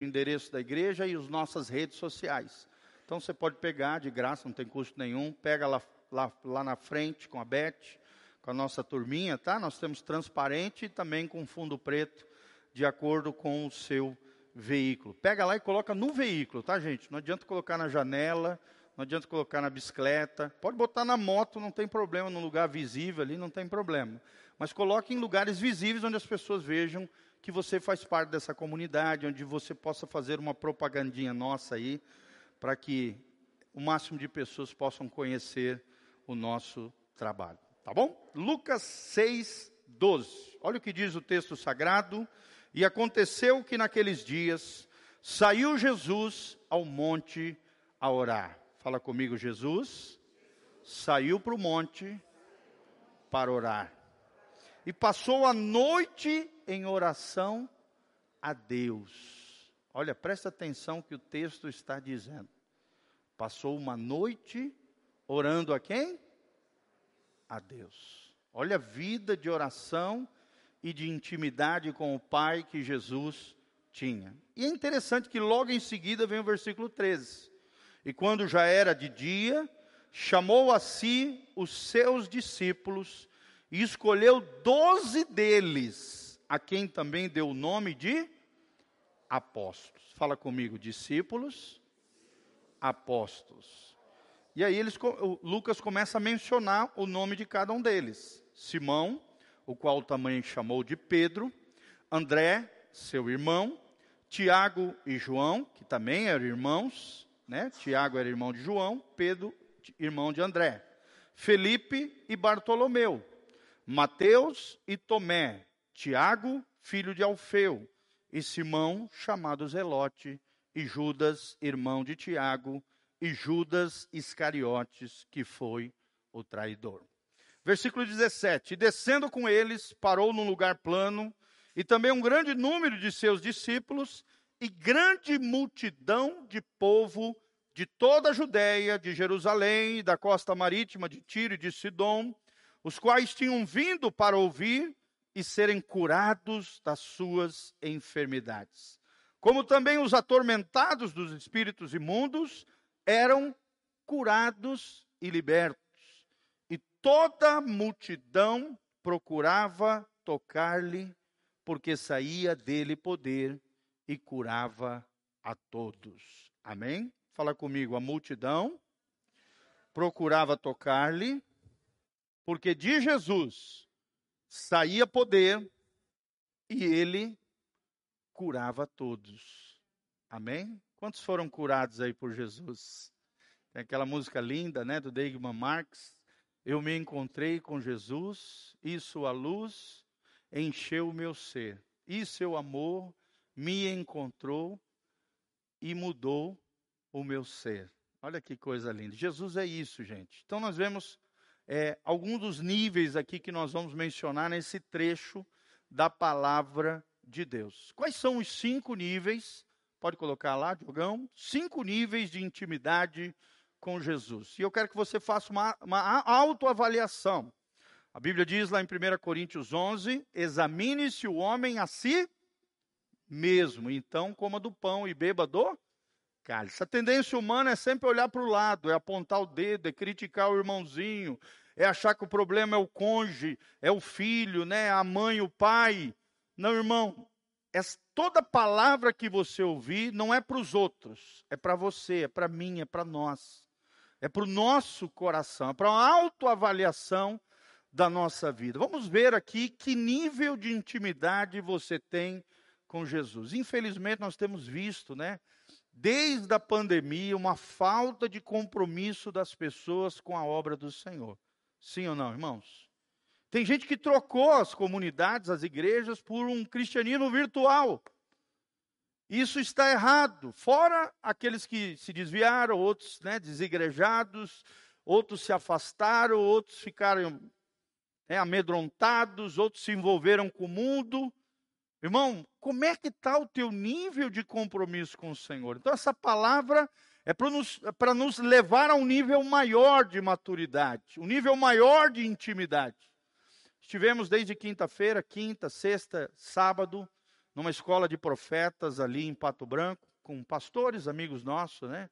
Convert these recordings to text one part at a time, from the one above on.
endereço da igreja e as nossas redes sociais. Então você pode pegar de graça, não tem custo nenhum, pega lá, lá, lá na frente com a Beth, com a nossa turminha, tá? Nós temos transparente e também com fundo preto, de acordo com o seu veículo. Pega lá e coloca no veículo, tá, gente? Não adianta colocar na janela, não adianta colocar na bicicleta. Pode botar na moto, não tem problema, num lugar visível ali, não tem problema. Mas coloque em lugares visíveis onde as pessoas vejam que você faz parte dessa comunidade, onde você possa fazer uma propagandinha nossa aí, para que o máximo de pessoas possam conhecer o nosso trabalho. Tá bom? Lucas 6, 12. Olha o que diz o texto sagrado. E aconteceu que naqueles dias saiu Jesus ao monte a orar. Fala comigo, Jesus saiu para o monte para orar. E passou a noite em oração a Deus. Olha, presta atenção que o texto está dizendo. Passou uma noite orando a quem? A Deus. Olha a vida de oração e de intimidade com o Pai que Jesus tinha. E é interessante que logo em seguida vem o versículo 13. E quando já era de dia, chamou a si os seus discípulos e escolheu doze deles, a quem também deu o nome de apóstolos. Fala comigo, discípulos, apóstolos. E aí eles, Lucas começa a mencionar o nome de cada um deles: Simão, o qual também chamou de Pedro, André, seu irmão, Tiago e João, que também eram irmãos, né? Tiago era irmão de João, Pedro, irmão de André, Felipe e Bartolomeu, Mateus e Tomé, Tiago, filho de Alfeu, e Simão, chamado Zelote, e Judas, irmão de Tiago, e Judas Iscariotes, que foi o traidor. Versículo 17: E descendo com eles, parou num lugar plano, e também um grande número de seus discípulos, e grande multidão de povo de toda a Judéia, de Jerusalém, da costa marítima de Tiro e de Sidom, os quais tinham vindo para ouvir e serem curados das suas enfermidades. Como também os atormentados dos espíritos imundos eram curados e libertos toda a multidão procurava tocar-lhe, porque saía dele poder e curava a todos. Amém? Fala comigo, a multidão procurava tocar-lhe, porque de Jesus saía poder e ele curava todos. Amém? Quantos foram curados aí por Jesus? Tem aquela música linda, né, do Degman Marx, eu me encontrei com Jesus e sua luz encheu o meu ser. E seu amor me encontrou e mudou o meu ser. Olha que coisa linda. Jesus é isso, gente. Então nós vemos é, alguns dos níveis aqui que nós vamos mencionar nesse trecho da palavra de Deus. Quais são os cinco níveis? Pode colocar lá, Diogão. Cinco níveis de intimidade com Jesus. E eu quero que você faça uma, uma autoavaliação. A Bíblia diz lá em 1 Coríntios 11: examine-se o homem a si mesmo, então coma do pão e beba do cálice. A tendência humana é sempre olhar para o lado, é apontar o dedo, é criticar o irmãozinho, é achar que o problema é o cônjuge, é o filho, né, a mãe, o pai. Não, irmão, toda palavra que você ouvir não é para os outros, é para você, é para mim, é para nós é para o nosso coração, é para uma autoavaliação da nossa vida. Vamos ver aqui que nível de intimidade você tem com Jesus. Infelizmente, nós temos visto, né, desde a pandemia, uma falta de compromisso das pessoas com a obra do Senhor. Sim ou não, irmãos? Tem gente que trocou as comunidades, as igrejas, por um cristianismo virtual. Isso está errado. Fora aqueles que se desviaram, outros né, desigrejados, outros se afastaram, outros ficaram né, amedrontados, outros se envolveram com o mundo. Irmão, como é que está o teu nível de compromisso com o Senhor? Então, essa palavra é para nos, é nos levar a um nível maior de maturidade, um nível maior de intimidade. Estivemos desde quinta-feira, quinta, sexta, sábado, numa escola de profetas ali em Pato Branco, com pastores, amigos nossos, né?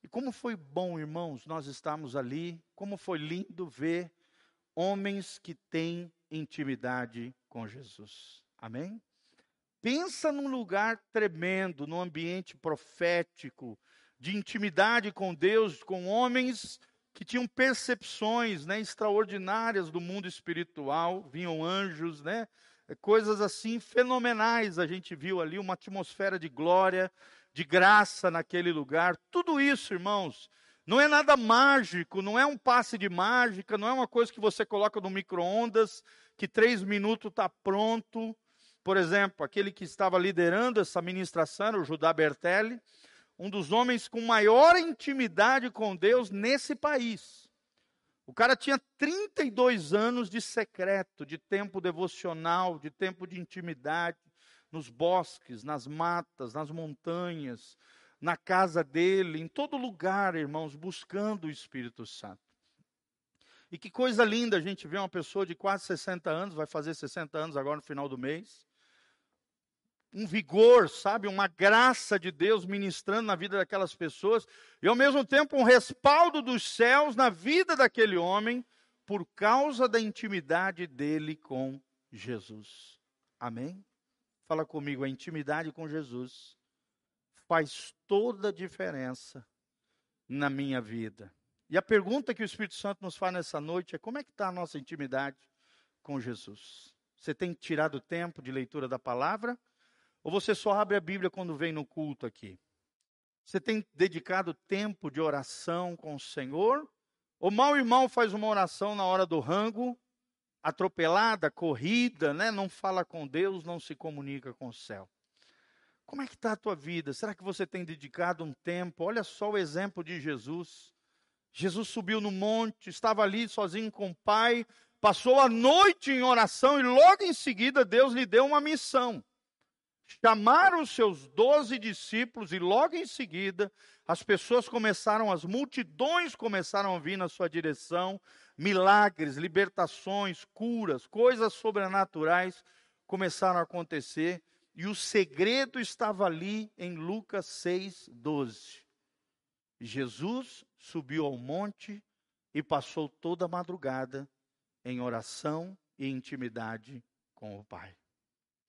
E como foi bom, irmãos, nós estamos ali, como foi lindo ver homens que têm intimidade com Jesus. Amém? Pensa num lugar tremendo, num ambiente profético, de intimidade com Deus, com homens que tinham percepções né, extraordinárias do mundo espiritual, vinham anjos, né, coisas assim fenomenais a gente viu ali, uma atmosfera de glória, de graça naquele lugar. Tudo isso, irmãos, não é nada mágico, não é um passe de mágica, não é uma coisa que você coloca no micro-ondas, que três minutos está pronto. Por exemplo, aquele que estava liderando essa ministração, o Judá Bertelli, um dos homens com maior intimidade com Deus nesse país. O cara tinha 32 anos de secreto, de tempo devocional, de tempo de intimidade, nos bosques, nas matas, nas montanhas, na casa dele, em todo lugar, irmãos, buscando o Espírito Santo. E que coisa linda a gente ver uma pessoa de quase 60 anos, vai fazer 60 anos agora no final do mês, um vigor, sabe, uma graça de Deus ministrando na vida daquelas pessoas, e ao mesmo tempo um respaldo dos céus na vida daquele homem, por causa da intimidade dele com Jesus. Amém? Fala comigo, a intimidade com Jesus faz toda a diferença na minha vida. E a pergunta que o Espírito Santo nos faz nessa noite é: como é que está a nossa intimidade com Jesus? Você tem tirado tempo de leitura da palavra? Ou você só abre a Bíblia quando vem no culto aqui? Você tem dedicado tempo de oração com o Senhor? Ou mal irmão faz uma oração na hora do rango, atropelada, corrida, né? não fala com Deus, não se comunica com o céu? Como é que está a tua vida? Será que você tem dedicado um tempo? Olha só o exemplo de Jesus. Jesus subiu no monte, estava ali sozinho com o Pai, passou a noite em oração e logo em seguida Deus lhe deu uma missão chamaram os seus doze discípulos e logo em seguida as pessoas começaram, as multidões começaram a vir na sua direção, milagres, libertações, curas, coisas sobrenaturais começaram a acontecer e o segredo estava ali em Lucas 6, 12. Jesus subiu ao monte e passou toda a madrugada em oração e intimidade com o Pai.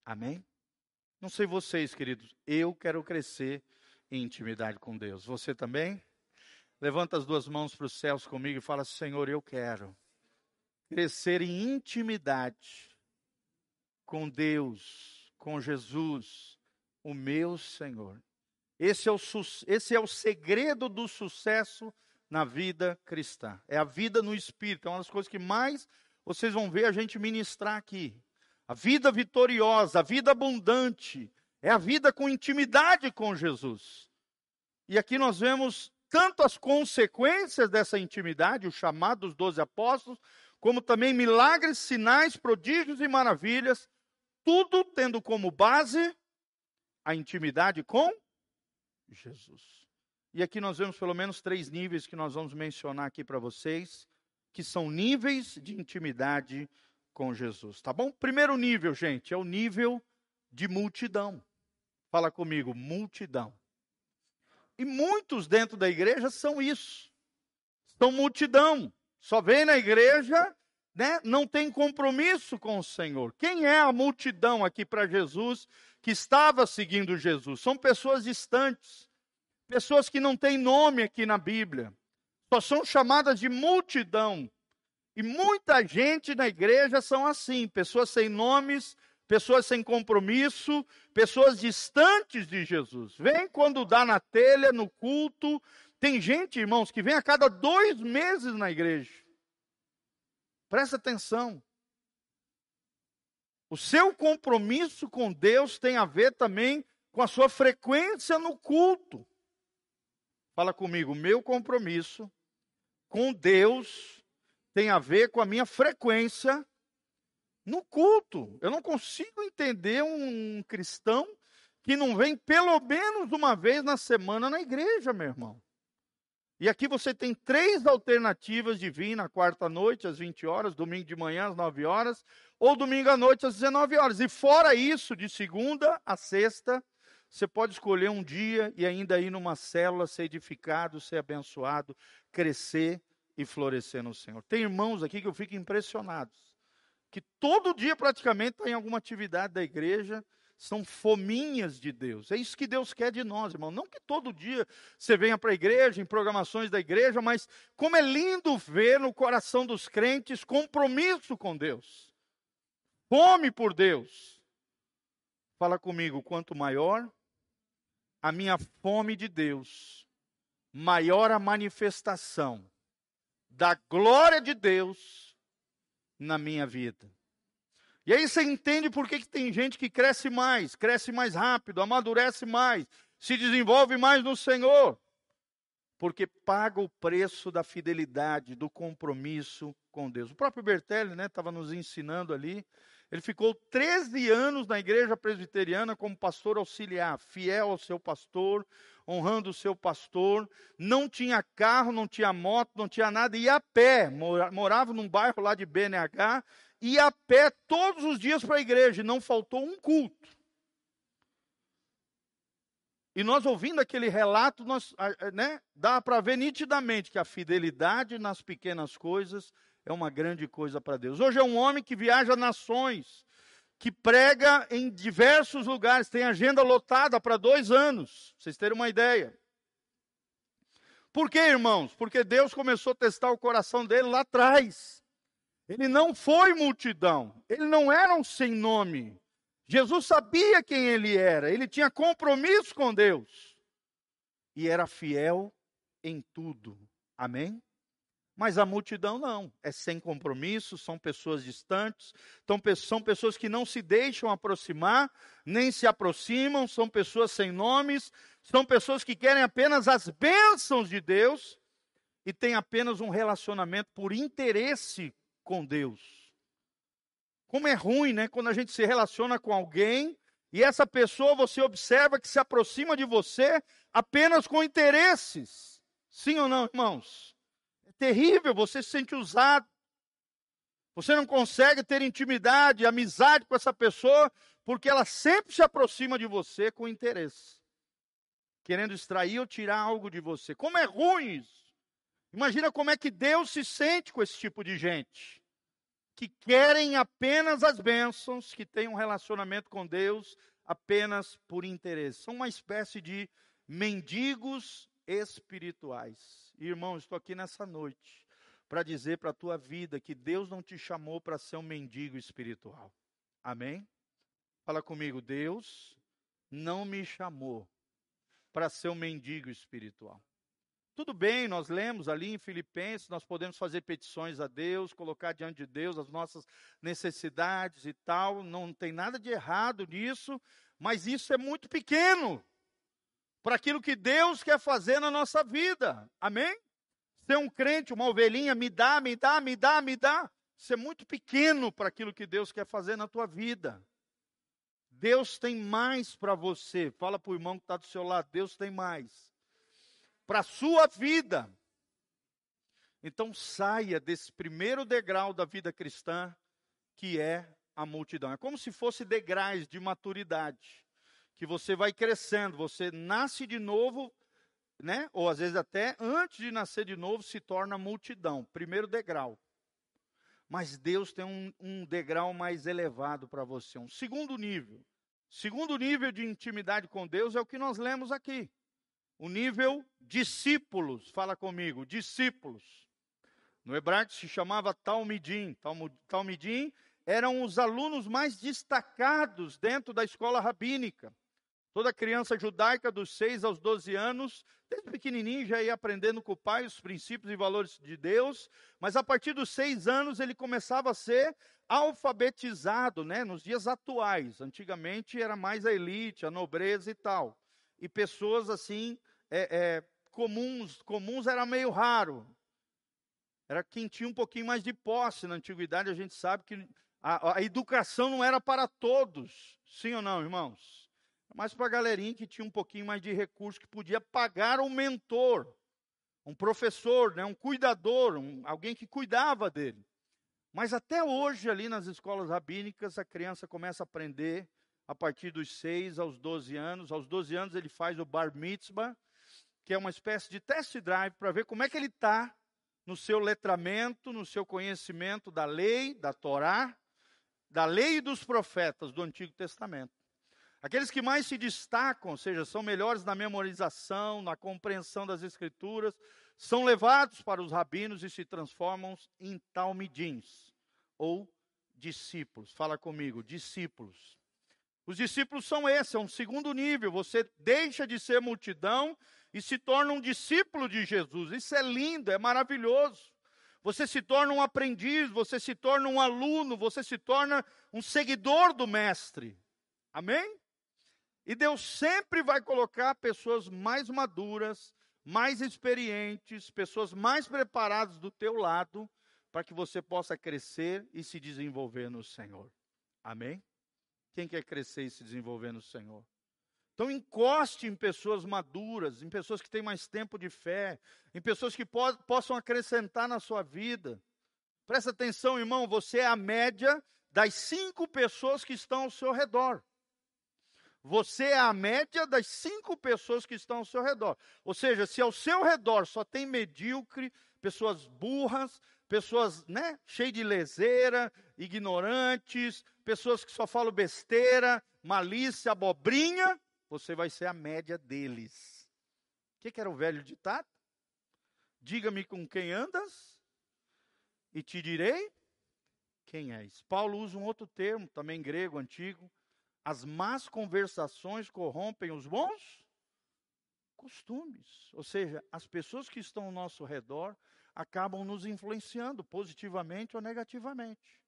Amém? Não sei vocês, queridos, eu quero crescer em intimidade com Deus. Você também? Levanta as duas mãos para os céus comigo e fala: Senhor, eu quero crescer em intimidade com Deus, com Jesus, o meu Senhor. Esse é o, esse é o segredo do sucesso na vida cristã. É a vida no Espírito. É uma das coisas que mais vocês vão ver a gente ministrar aqui. A vida vitoriosa, a vida abundante, é a vida com intimidade com Jesus. E aqui nós vemos tanto as consequências dessa intimidade, o chamado dos doze apóstolos, como também milagres, sinais, prodígios e maravilhas, tudo tendo como base a intimidade com Jesus. E aqui nós vemos pelo menos três níveis que nós vamos mencionar aqui para vocês, que são níveis de intimidade com Jesus, tá bom? Primeiro nível, gente, é o nível de multidão. Fala comigo, multidão. E muitos dentro da igreja são isso. São multidão. Só vem na igreja, né? Não tem compromisso com o Senhor. Quem é a multidão aqui para Jesus que estava seguindo Jesus? São pessoas distantes. Pessoas que não têm nome aqui na Bíblia. Só são chamadas de multidão. E muita gente na igreja são assim, pessoas sem nomes, pessoas sem compromisso, pessoas distantes de Jesus. Vem quando dá na telha, no culto. Tem gente, irmãos, que vem a cada dois meses na igreja. Presta atenção. O seu compromisso com Deus tem a ver também com a sua frequência no culto. Fala comigo, meu compromisso com Deus tem a ver com a minha frequência no culto. Eu não consigo entender um cristão que não vem pelo menos uma vez na semana na igreja, meu irmão. E aqui você tem três alternativas de vir na quarta noite, às 20 horas, domingo de manhã, às 9 horas, ou domingo à noite, às 19 horas. E fora isso, de segunda a sexta, você pode escolher um dia e ainda ir numa célula, ser edificado, ser abençoado, crescer e florescer no Senhor. Tem irmãos aqui que eu fico impressionados, que todo dia praticamente está em alguma atividade da igreja, são fominhas de Deus. É isso que Deus quer de nós, irmão. Não que todo dia você venha para a igreja, em programações da igreja, mas como é lindo ver no coração dos crentes compromisso com Deus, fome por Deus. Fala comigo, quanto maior a minha fome de Deus, maior a manifestação da glória de Deus na minha vida. E aí você entende por que, que tem gente que cresce mais, cresce mais rápido, amadurece mais, se desenvolve mais no Senhor. Porque paga o preço da fidelidade, do compromisso com Deus. O próprio Bertelli estava né, nos ensinando ali. Ele ficou 13 anos na igreja presbiteriana como pastor auxiliar, fiel ao seu pastor, honrando o seu pastor. Não tinha carro, não tinha moto, não tinha nada, ia a pé. Morava num bairro lá de BNH ia a pé todos os dias para a igreja, e não faltou um culto. E nós ouvindo aquele relato, nós, né, dá para ver nitidamente que a fidelidade nas pequenas coisas é uma grande coisa para Deus. Hoje é um homem que viaja nações, que prega em diversos lugares, tem agenda lotada para dois anos, pra vocês terem uma ideia. Por quê, irmãos? Porque Deus começou a testar o coração dele lá atrás. Ele não foi multidão, ele não era um sem nome. Jesus sabia quem ele era, ele tinha compromisso com Deus e era fiel em tudo. Amém? Mas a multidão não, é sem compromisso, são pessoas distantes, são pessoas que não se deixam aproximar, nem se aproximam, são pessoas sem nomes, são pessoas que querem apenas as bênçãos de Deus e têm apenas um relacionamento por interesse com Deus. Como é ruim, né? Quando a gente se relaciona com alguém e essa pessoa você observa que se aproxima de você apenas com interesses. Sim ou não, irmãos? Terrível, você se sente usado. Você não consegue ter intimidade, amizade com essa pessoa, porque ela sempre se aproxima de você com interesse, querendo extrair ou tirar algo de você. Como é ruim isso. Imagina como é que Deus se sente com esse tipo de gente. Que querem apenas as bênçãos, que têm um relacionamento com Deus apenas por interesse. São uma espécie de mendigos espirituais. Irmão, estou aqui nessa noite para dizer para a tua vida que Deus não te chamou para ser um mendigo espiritual. Amém? Fala comigo, Deus não me chamou para ser um mendigo espiritual. Tudo bem, nós lemos ali em Filipenses, nós podemos fazer petições a Deus, colocar diante de Deus as nossas necessidades e tal, não tem nada de errado nisso, mas isso é muito pequeno para aquilo que Deus quer fazer na nossa vida. Amém? Ser um crente, uma ovelhinha, me dá, me dá, me dá, me dá. Isso é muito pequeno para aquilo que Deus quer fazer na tua vida. Deus tem mais para você. Fala para o irmão que está do seu lado, Deus tem mais para a sua vida. Então saia desse primeiro degrau da vida cristã, que é a multidão. É como se fosse degraus de maturidade, que você vai crescendo, você nasce de novo, né? Ou às vezes até antes de nascer de novo se torna multidão. Primeiro degrau. Mas Deus tem um, um degrau mais elevado para você, um segundo nível. Segundo nível de intimidade com Deus é o que nós lemos aqui o nível discípulos. Fala comigo, discípulos. No hebraico se chamava Talmidim. Talmidim eram os alunos mais destacados dentro da escola rabínica. Toda criança judaica dos 6 aos 12 anos, desde pequenininho já ia aprendendo com o pai os princípios e valores de Deus, mas a partir dos seis anos ele começava a ser alfabetizado, né? Nos dias atuais, antigamente era mais a elite, a nobreza e tal e pessoas assim é, é, comuns, comuns era meio raro. Era quem tinha um pouquinho mais de posse na antiguidade. A gente sabe que a, a educação não era para todos, sim ou não, irmãos? Mas para a galerinha que tinha um pouquinho mais de recurso, que podia pagar um mentor um professor, né, um cuidador, um, alguém que cuidava dele. Mas até hoje, ali nas escolas rabínicas, a criança começa a aprender a partir dos 6 aos 12 anos. Aos 12 anos, ele faz o bar mitzvah, que é uma espécie de test drive para ver como é que ele está no seu letramento, no seu conhecimento da lei, da Torá, da lei e dos profetas do Antigo Testamento. Aqueles que mais se destacam, ou seja, são melhores na memorização, na compreensão das Escrituras, são levados para os rabinos e se transformam em talmidins, ou discípulos. Fala comigo, discípulos. Os discípulos são esse, é um segundo nível. Você deixa de ser multidão e se torna um discípulo de Jesus. Isso é lindo, é maravilhoso. Você se torna um aprendiz, você se torna um aluno, você se torna um seguidor do Mestre. Amém? E Deus sempre vai colocar pessoas mais maduras, mais experientes, pessoas mais preparadas do teu lado, para que você possa crescer e se desenvolver no Senhor. Amém? Quem quer crescer e se desenvolver no Senhor? Então encoste em pessoas maduras, em pessoas que têm mais tempo de fé, em pessoas que po possam acrescentar na sua vida. Presta atenção, irmão, você é a média das cinco pessoas que estão ao seu redor. Você é a média das cinco pessoas que estão ao seu redor. Ou seja, se ao seu redor só tem medíocre, pessoas burras, pessoas né, cheias de leseira, ignorantes, pessoas que só falam besteira, malícia, abobrinha, você vai ser a média deles. O que, que era o velho ditado? Diga-me com quem andas e te direi quem és. Paulo usa um outro termo, também grego, antigo, as más conversações corrompem os bons costumes. Ou seja, as pessoas que estão ao nosso redor acabam nos influenciando positivamente ou negativamente.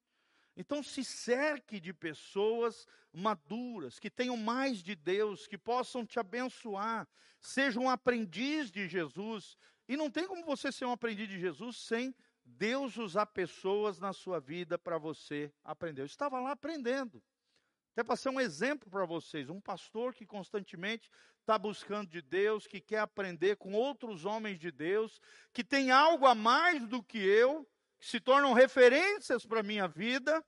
Então, se cerque de pessoas maduras, que tenham mais de Deus, que possam te abençoar, seja um aprendiz de Jesus. E não tem como você ser um aprendiz de Jesus sem Deus usar pessoas na sua vida para você aprender. Eu estava lá aprendendo. Até para ser um exemplo para vocês, um pastor que constantemente está buscando de Deus, que quer aprender com outros homens de Deus, que tem algo a mais do que eu, que se tornam referências para a minha vida.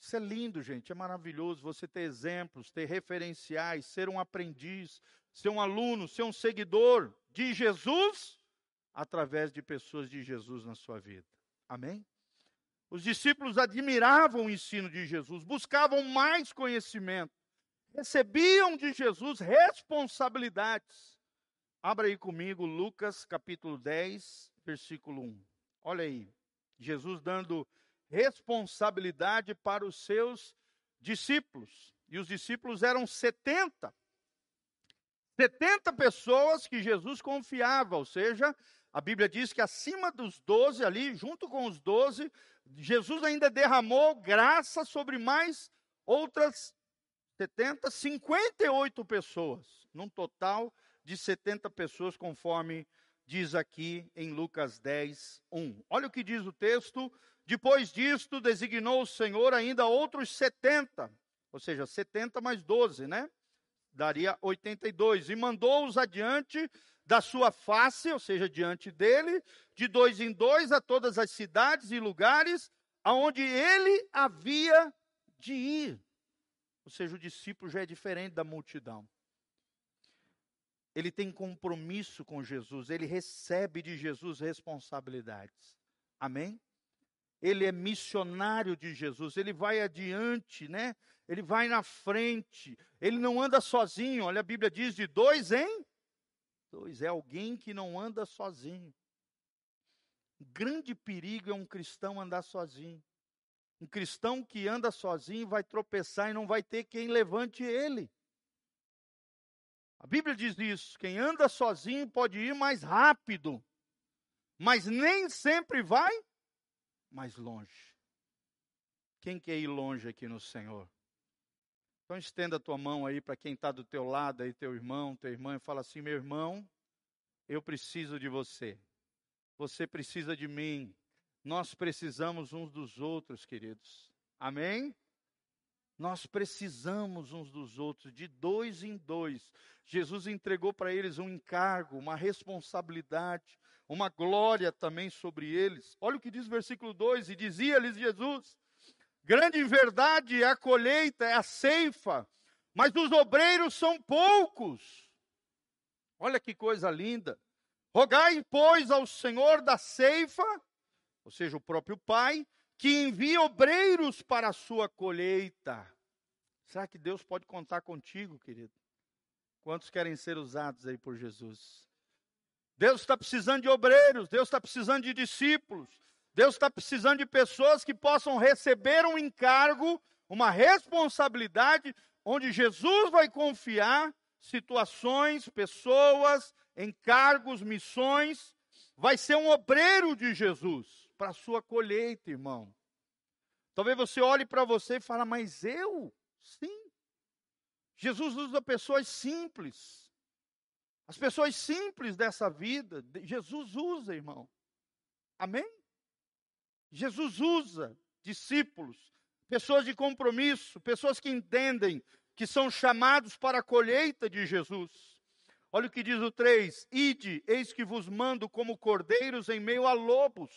Isso é lindo, gente, é maravilhoso você ter exemplos, ter referenciais, ser um aprendiz, ser um aluno, ser um seguidor de Jesus através de pessoas de Jesus na sua vida. Amém? Os discípulos admiravam o ensino de Jesus, buscavam mais conhecimento, recebiam de Jesus responsabilidades. Abra aí comigo Lucas capítulo 10, versículo 1. Olha aí, Jesus dando responsabilidade para os seus discípulos. E os discípulos eram 70. 70 pessoas que Jesus confiava, ou seja, a Bíblia diz que acima dos 12 ali, junto com os 12, Jesus ainda derramou graça sobre mais outras 70, 58 pessoas, num total de 70 pessoas, conforme diz aqui em Lucas 10, 1. Olha o que diz o texto. Depois disto, designou o Senhor ainda outros 70, ou seja, 70 mais 12, né? Daria 82. E mandou-os adiante da sua face, ou seja, diante dele, de dois em dois a todas as cidades e lugares aonde ele havia de ir. Ou seja, o discípulo já é diferente da multidão. Ele tem compromisso com Jesus, ele recebe de Jesus responsabilidades. Amém? Ele é missionário de Jesus, ele vai adiante, né? Ele vai na frente, ele não anda sozinho. Olha, a Bíblia diz de dois em dois, é alguém que não anda sozinho. Um grande perigo é um cristão andar sozinho. Um cristão que anda sozinho vai tropeçar e não vai ter quem levante ele. A Bíblia diz isso: quem anda sozinho pode ir mais rápido, mas nem sempre vai mais longe. Quem quer ir longe aqui no Senhor? Então estenda a tua mão aí para quem está do teu lado aí, teu irmão, tua irmã, e fala assim: meu irmão, eu preciso de você. Você precisa de mim. Nós precisamos uns dos outros, queridos. Amém? Nós precisamos uns dos outros, de dois em dois. Jesus entregou para eles um encargo, uma responsabilidade, uma glória também sobre eles. Olha o que diz o versículo 2: E dizia-lhes Jesus: Grande verdade é a colheita, é a ceifa, mas os obreiros são poucos. Olha que coisa linda. Rogai, pois, ao Senhor da ceifa, ou seja, o próprio Pai, que envie obreiros para a sua colheita. Será que Deus pode contar contigo, querido? Quantos querem ser usados aí por Jesus? Deus está precisando de obreiros, Deus está precisando de discípulos, Deus está precisando de pessoas que possam receber um encargo, uma responsabilidade, onde Jesus vai confiar situações, pessoas, encargos, missões, vai ser um obreiro de Jesus para a sua colheita, irmão. Talvez você olhe para você e fale, mas eu? Sim. Jesus usa pessoas simples. As pessoas simples dessa vida, Jesus usa, irmão. Amém? Jesus usa discípulos, pessoas de compromisso, pessoas que entendem que são chamados para a colheita de Jesus. Olha o que diz o 3: Ide, eis que vos mando como cordeiros em meio a lobos.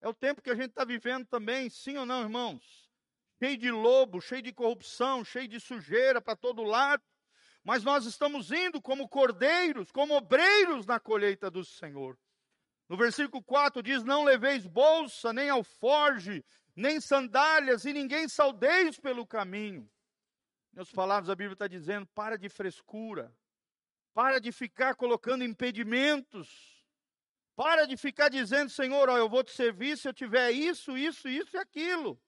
É o tempo que a gente está vivendo também, sim ou não, irmãos? Cheio de lobo, cheio de corrupção, cheio de sujeira para todo lado. Mas nós estamos indo como cordeiros, como obreiros na colheita do Senhor. No versículo 4 diz: Não leveis bolsa, nem alforge, nem sandálias, e ninguém saudeis pelo caminho. Meus palavras, a Bíblia está dizendo: para de frescura, para de ficar colocando impedimentos. Para de ficar dizendo, Senhor, ó, eu vou te servir se eu tiver isso, isso, isso e aquilo.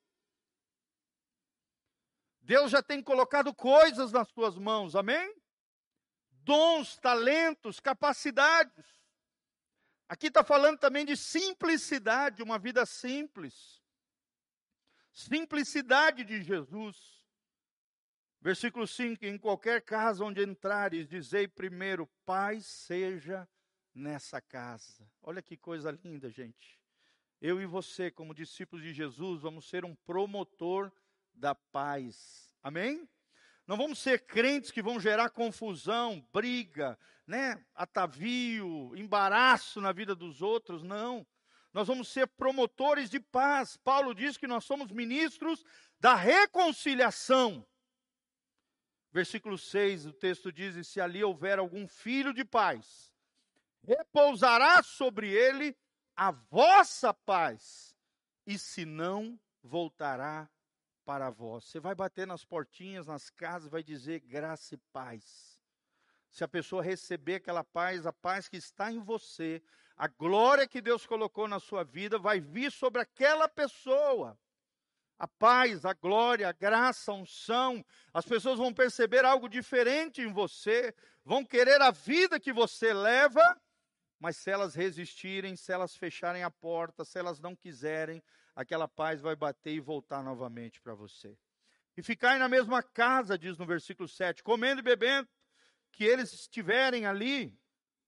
Deus já tem colocado coisas nas tuas mãos, amém? Dons, talentos, capacidades. Aqui está falando também de simplicidade, uma vida simples. Simplicidade de Jesus. Versículo 5: Em qualquer casa onde entrares, dizei primeiro: paz seja nessa casa. Olha que coisa linda, gente. Eu e você, como discípulos de Jesus, vamos ser um promotor da paz. Amém? Não vamos ser crentes que vão gerar confusão, briga, né, atavio, embaraço na vida dos outros, não. Nós vamos ser promotores de paz. Paulo diz que nós somos ministros da reconciliação. Versículo 6, o texto diz: E se ali houver algum filho de paz, repousará sobre ele a vossa paz, e se não, voltará para vós. Você vai bater nas portinhas, nas casas, vai dizer graça e paz. Se a pessoa receber aquela paz, a paz que está em você, a glória que Deus colocou na sua vida, vai vir sobre aquela pessoa a paz, a glória, a graça, a unção. As pessoas vão perceber algo diferente em você, vão querer a vida que você leva, mas se elas resistirem, se elas fecharem a porta, se elas não quiserem, aquela paz vai bater e voltar novamente para você. E ficarem na mesma casa, diz no versículo 7, comendo e bebendo, que eles estiverem ali,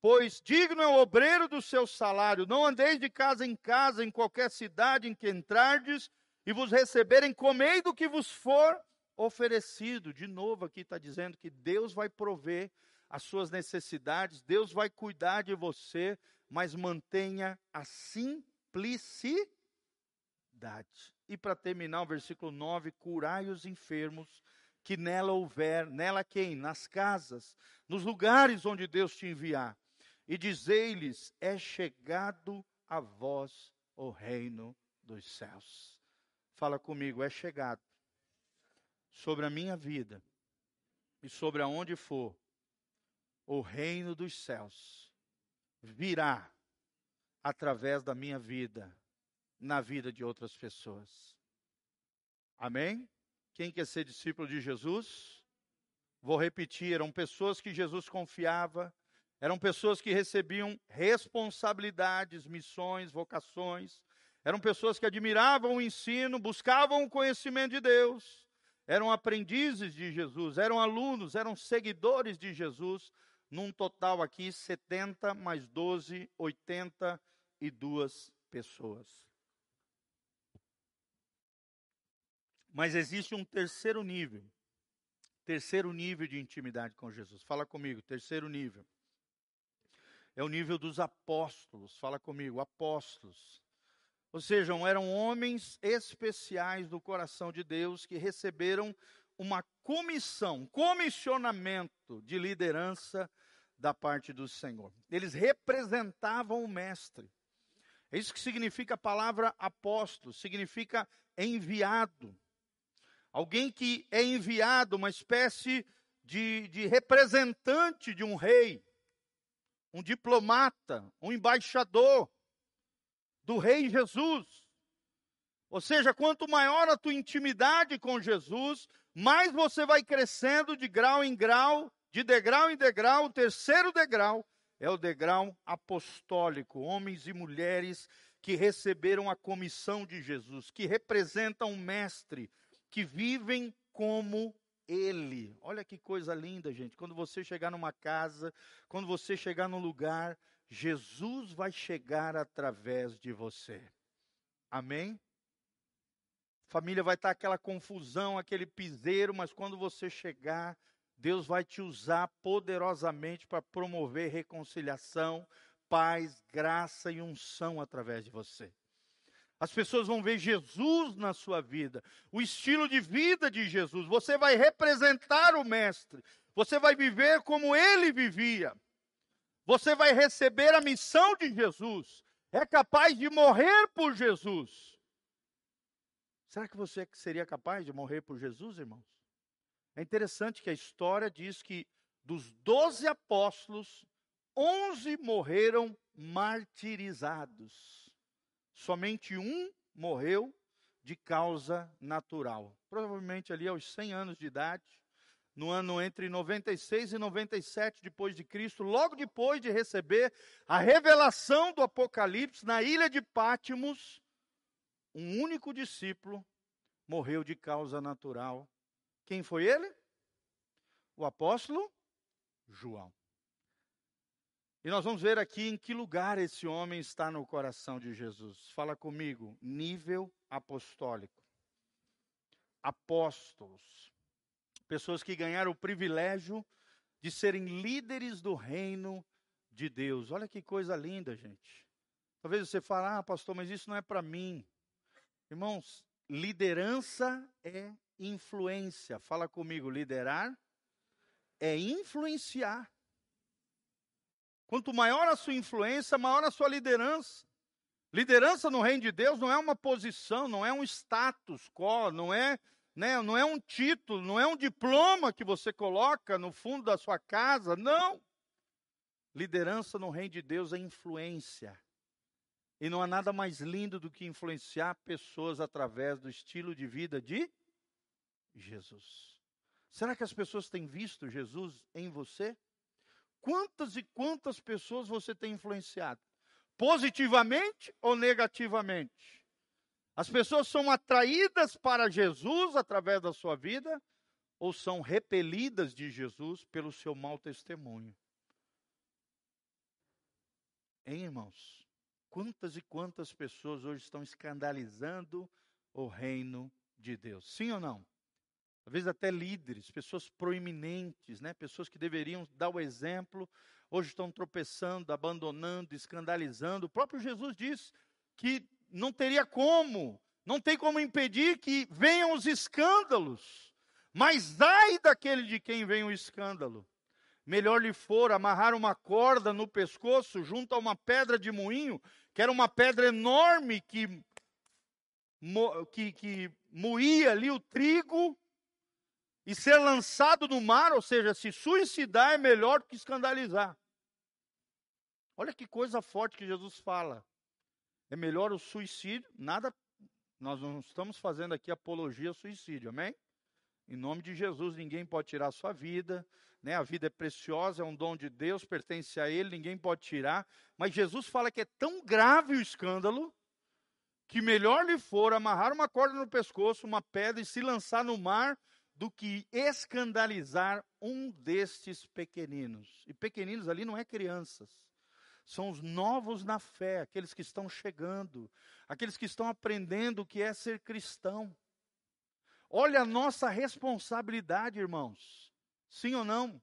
pois digno é o obreiro do seu salário. Não andeis de casa em casa, em qualquer cidade em que entrardes, e vos receberem, comei do que vos for oferecido. De novo, aqui está dizendo que Deus vai prover as suas necessidades, Deus vai cuidar de você, mas mantenha a simplicidade. E para terminar, o versículo 9: curai os enfermos que nela houver, nela quem? Nas casas, nos lugares onde Deus te enviar. E dizei-lhes: é chegado a vós o reino dos céus fala comigo, é chegado sobre a minha vida e sobre aonde for, o reino dos céus virá através da minha vida, na vida de outras pessoas. Amém? Quem quer ser discípulo de Jesus? Vou repetir, eram pessoas que Jesus confiava, eram pessoas que recebiam responsabilidades, missões, vocações, eram pessoas que admiravam o ensino, buscavam o conhecimento de Deus, eram aprendizes de Jesus, eram alunos, eram seguidores de Jesus, num total aqui 70 mais 12, 82 pessoas. Mas existe um terceiro nível. Terceiro nível de intimidade com Jesus. Fala comigo, terceiro nível. É o nível dos apóstolos. Fala comigo, apóstolos. Ou seja, eram homens especiais do coração de Deus que receberam uma comissão, comissionamento de liderança da parte do Senhor. Eles representavam o mestre. É isso que significa a palavra apóstolo, significa enviado. Alguém que é enviado, uma espécie de, de representante de um rei, um diplomata, um embaixador do rei Jesus. Ou seja, quanto maior a tua intimidade com Jesus, mais você vai crescendo de grau em grau, de degrau em degrau. O terceiro degrau é o degrau apostólico, homens e mulheres que receberam a comissão de Jesus, que representam o mestre, que vivem como ele. Olha que coisa linda, gente. Quando você chegar numa casa, quando você chegar num lugar, Jesus vai chegar através de você. Amém? Família vai estar aquela confusão, aquele piseiro, mas quando você chegar, Deus vai te usar poderosamente para promover reconciliação, paz, graça e unção através de você. As pessoas vão ver Jesus na sua vida, o estilo de vida de Jesus. Você vai representar o Mestre. Você vai viver como ele vivia. Você vai receber a missão de Jesus. É capaz de morrer por Jesus. Será que você seria capaz de morrer por Jesus, irmãos? É interessante que a história diz que dos doze apóstolos, onze morreram martirizados somente um morreu de causa natural. Provavelmente ali aos 100 anos de idade, no ano entre 96 e 97 depois de Cristo, logo depois de receber a revelação do Apocalipse na ilha de Pátimos, um único discípulo morreu de causa natural. Quem foi ele? O apóstolo João. E nós vamos ver aqui em que lugar esse homem está no coração de Jesus. Fala comigo, nível apostólico. Apóstolos. Pessoas que ganharam o privilégio de serem líderes do reino de Deus. Olha que coisa linda, gente. Talvez você fale, ah, pastor, mas isso não é para mim. Irmãos, liderança é influência. Fala comigo, liderar é influenciar. Quanto maior a sua influência, maior a sua liderança. Liderança no reino de Deus não é uma posição, não é um status quo, não é, né, não é um título, não é um diploma que você coloca no fundo da sua casa, não. Liderança no reino de Deus é influência. E não há nada mais lindo do que influenciar pessoas através do estilo de vida de Jesus. Será que as pessoas têm visto Jesus em você? Quantas e quantas pessoas você tem influenciado? Positivamente ou negativamente? As pessoas são atraídas para Jesus através da sua vida ou são repelidas de Jesus pelo seu mau testemunho? Hein, irmãos? Quantas e quantas pessoas hoje estão escandalizando o reino de Deus? Sim ou não? Às vezes até líderes, pessoas proeminentes, né? pessoas que deveriam dar o exemplo, hoje estão tropeçando, abandonando, escandalizando. O próprio Jesus disse que não teria como, não tem como impedir que venham os escândalos, mas ai daquele de quem vem o escândalo. Melhor lhe for amarrar uma corda no pescoço junto a uma pedra de moinho, que era uma pedra enorme que, que, que moía ali o trigo, e ser lançado no mar, ou seja, se suicidar é melhor do que escandalizar. Olha que coisa forte que Jesus fala. É melhor o suicídio, nada, nós não estamos fazendo aqui apologia ao suicídio, amém? Em nome de Jesus, ninguém pode tirar a sua vida, né? A vida é preciosa, é um dom de Deus, pertence a Ele, ninguém pode tirar. Mas Jesus fala que é tão grave o escândalo que melhor lhe for amarrar uma corda no pescoço, uma pedra e se lançar no mar do que escandalizar um destes pequeninos. E pequeninos ali não é crianças. São os novos na fé, aqueles que estão chegando, aqueles que estão aprendendo o que é ser cristão. Olha a nossa responsabilidade, irmãos. Sim ou não?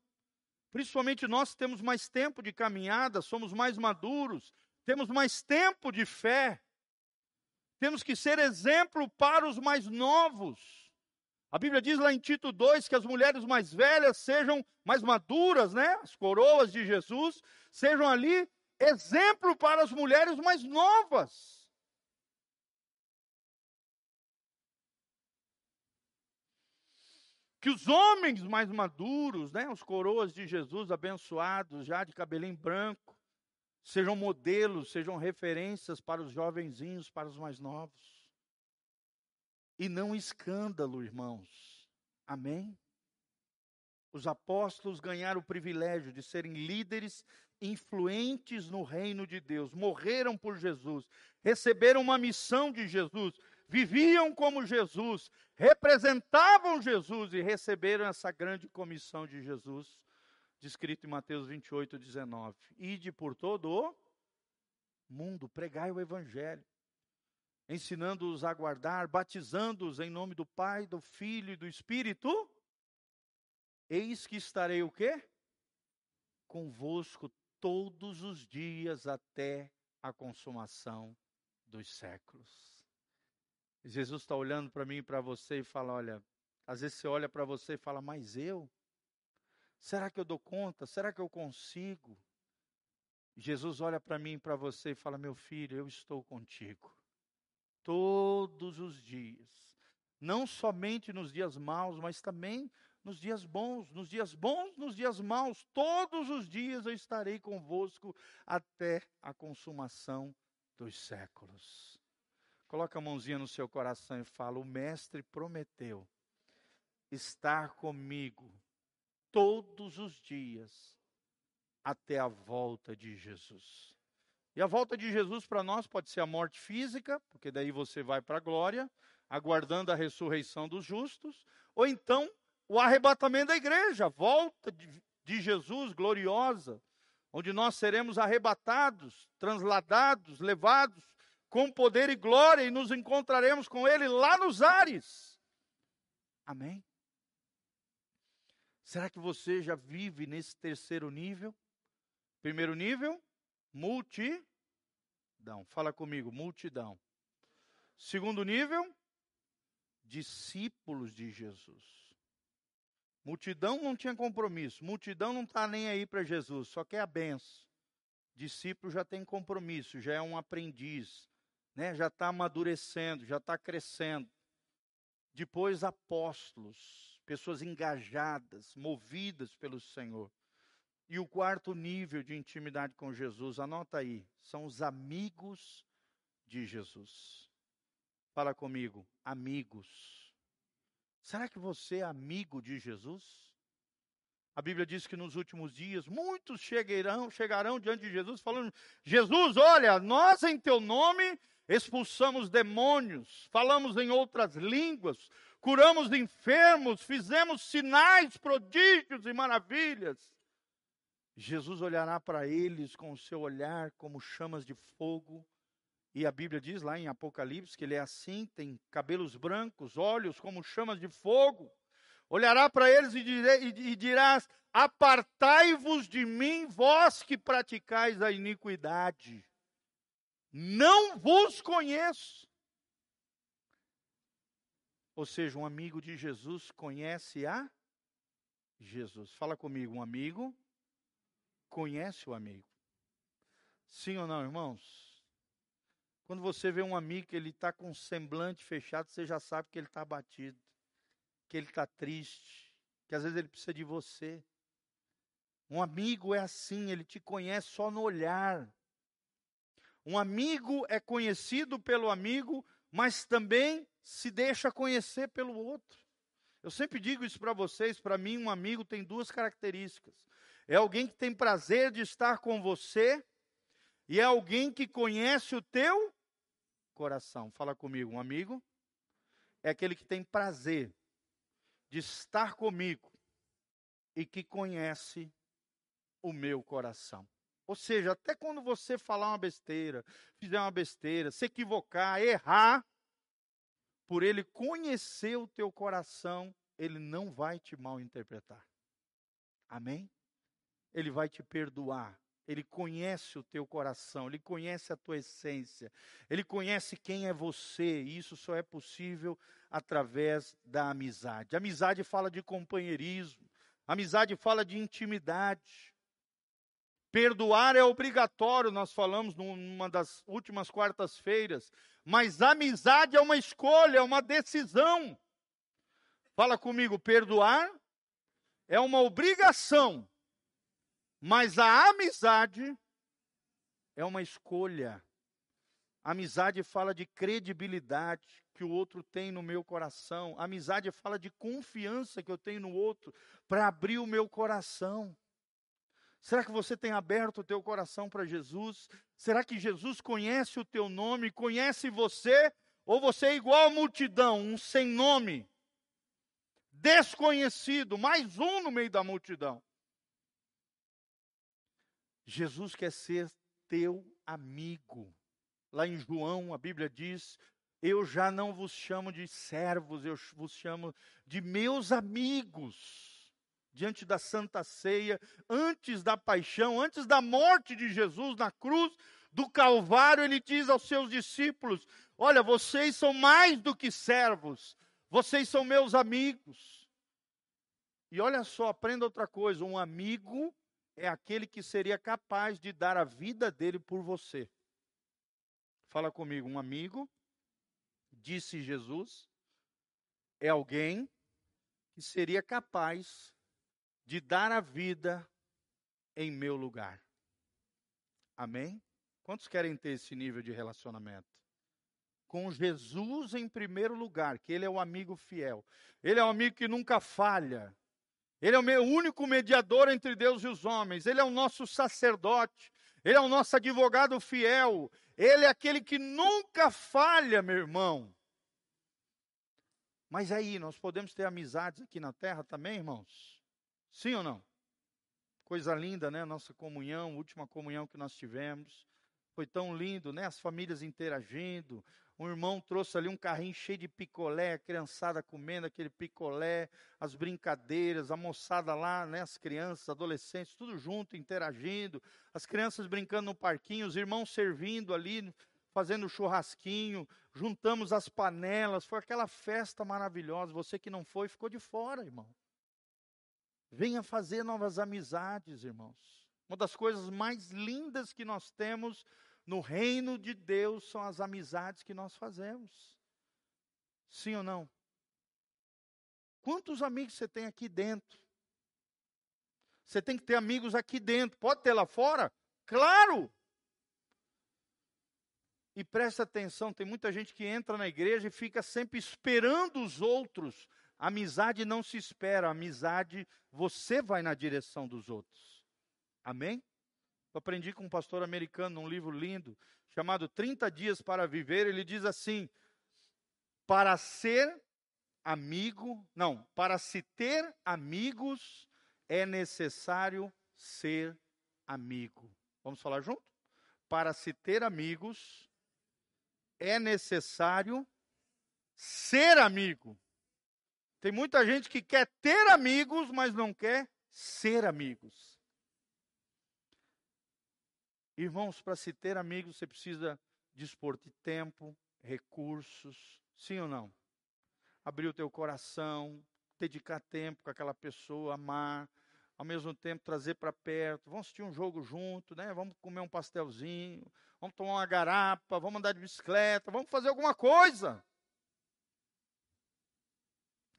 Principalmente nós temos mais tempo de caminhada, somos mais maduros, temos mais tempo de fé. Temos que ser exemplo para os mais novos. A Bíblia diz lá em Tito 2 que as mulheres mais velhas sejam mais maduras, né? As coroas de Jesus sejam ali exemplo para as mulheres mais novas. que os homens mais maduros, né, os coroas de Jesus abençoados, já de cabelinho branco, sejam modelos, sejam referências para os jovenzinhos, para os mais novos. E não escândalo, irmãos. Amém? Os apóstolos ganharam o privilégio de serem líderes influentes no reino de Deus, morreram por Jesus, receberam uma missão de Jesus, viviam como Jesus, representavam Jesus e receberam essa grande comissão de Jesus, descrito em Mateus 28, 19. Ide por todo o mundo, pregai o evangelho, ensinando-os a guardar, batizando-os em nome do Pai, do Filho e do Espírito. Eis que estarei o quê? Convosco todos os dias até a consumação dos séculos. Jesus está olhando para mim e para você e fala: olha, às vezes você olha para você e fala, mas eu? Será que eu dou conta? Será que eu consigo? Jesus olha para mim e para você e fala: meu filho, eu estou contigo. Todos os dias. Não somente nos dias maus, mas também nos dias bons, nos dias bons, nos dias maus, todos os dias eu estarei convosco até a consumação dos séculos. Coloca a mãozinha no seu coração e fala: O Mestre prometeu estar comigo todos os dias até a volta de Jesus. E a volta de Jesus para nós pode ser a morte física, porque daí você vai para a glória, aguardando a ressurreição dos justos, ou então o arrebatamento da igreja, a volta de, Jesus gloriosa, onde nós seremos arrebatados, transladados, levados com poder e glória e nos encontraremos com Ele lá nos ares. Amém? Será que você já vive nesse terceiro nível? Primeiro nível, multidão. Fala comigo, multidão. Segundo nível, discípulos de Jesus. Multidão não tinha compromisso, multidão não está nem aí para Jesus, só quer a benção. Discípulo já tem compromisso, já é um aprendiz, né, já está amadurecendo, já está crescendo. Depois, apóstolos, pessoas engajadas, movidas pelo Senhor. E o quarto nível de intimidade com Jesus, anota aí, são os amigos de Jesus. Fala comigo, amigos. Será que você é amigo de Jesus? A Bíblia diz que nos últimos dias muitos chegarão, chegarão diante de Jesus falando: Jesus, olha, nós em teu nome expulsamos demônios, falamos em outras línguas, curamos enfermos, fizemos sinais, prodígios e maravilhas. Jesus olhará para eles com o seu olhar como chamas de fogo. E a Bíblia diz lá em Apocalipse que ele é assim, tem cabelos brancos, olhos como chamas de fogo. Olhará para eles e, e dirás: Apartai-vos de mim, vós que praticais a iniquidade não vos conheço. Ou seja, um amigo de Jesus conhece a Jesus. Fala comigo, um amigo conhece o amigo. Sim ou não, irmãos? Quando você vê um amigo que ele está com um semblante fechado, você já sabe que ele está abatido, que ele está triste, que às vezes ele precisa de você. Um amigo é assim, ele te conhece só no olhar. Um amigo é conhecido pelo amigo, mas também se deixa conhecer pelo outro. Eu sempre digo isso para vocês, para mim um amigo tem duas características. É alguém que tem prazer de estar com você e é alguém que conhece o teu coração. Fala comigo, um amigo é aquele que tem prazer de estar comigo e que conhece o meu coração. Ou seja, até quando você falar uma besteira, fizer uma besteira, se equivocar, errar, por ele conhecer o teu coração, ele não vai te mal interpretar. Amém? Ele vai te perdoar. Ele conhece o teu coração, ele conhece a tua essência, ele conhece quem é você, e isso só é possível através da amizade. amizade fala de companheirismo, amizade fala de intimidade. Perdoar é obrigatório, nós falamos numa das últimas quartas-feiras, mas amizade é uma escolha, é uma decisão. Fala comigo, perdoar é uma obrigação, mas a amizade é uma escolha. Amizade fala de credibilidade que o outro tem no meu coração. Amizade fala de confiança que eu tenho no outro para abrir o meu coração. Será que você tem aberto o teu coração para Jesus? Será que Jesus conhece o teu nome, conhece você? Ou você é igual a multidão, um sem nome? desconhecido, mais um no meio da multidão. Jesus quer ser teu amigo. Lá em João, a Bíblia diz: Eu já não vos chamo de servos, eu vos chamo de meus amigos. Diante da Santa Ceia, antes da paixão, antes da morte de Jesus na cruz do Calvário, ele diz aos seus discípulos: Olha, vocês são mais do que servos, vocês são meus amigos. E olha só, aprenda outra coisa: um amigo é aquele que seria capaz de dar a vida dele por você. Fala comigo, um amigo, disse Jesus, é alguém que seria capaz de dar a vida em meu lugar. Amém? Quantos querem ter esse nível de relacionamento? com Jesus em primeiro lugar, que Ele é o amigo fiel. Ele é o amigo que nunca falha. Ele é o único mediador entre Deus e os homens. Ele é o nosso sacerdote. Ele é o nosso advogado fiel. Ele é aquele que nunca falha, meu irmão. Mas aí, nós podemos ter amizades aqui na terra também, irmãos? Sim ou não? Coisa linda, né? Nossa comunhão, última comunhão que nós tivemos. Foi tão lindo, né? As famílias interagindo, um irmão trouxe ali um carrinho cheio de picolé, a criançada comendo aquele picolé, as brincadeiras, a moçada lá, né, as crianças, adolescentes, tudo junto, interagindo, as crianças brincando no parquinho, os irmãos servindo ali, fazendo churrasquinho, juntamos as panelas, foi aquela festa maravilhosa. Você que não foi, ficou de fora, irmão. Venha fazer novas amizades, irmãos. Uma das coisas mais lindas que nós temos no reino de Deus são as amizades que nós fazemos. Sim ou não? Quantos amigos você tem aqui dentro? Você tem que ter amigos aqui dentro. Pode ter lá fora? Claro! E presta atenção, tem muita gente que entra na igreja e fica sempre esperando os outros. amizade não se espera, amizade você vai na direção dos outros. Amém? Eu aprendi com um pastor americano num livro lindo chamado 30 Dias para Viver. Ele diz assim: para ser amigo, não, para se ter amigos é necessário ser amigo. Vamos falar junto? Para se ter amigos é necessário ser amigo. Tem muita gente que quer ter amigos, mas não quer ser amigos. Irmãos, para se ter amigos, você precisa dispor de tempo, recursos, sim ou não? Abrir o teu coração, dedicar tempo com aquela pessoa, amar, ao mesmo tempo trazer para perto. Vamos assistir um jogo junto, né? Vamos comer um pastelzinho, vamos tomar uma garapa, vamos andar de bicicleta, vamos fazer alguma coisa.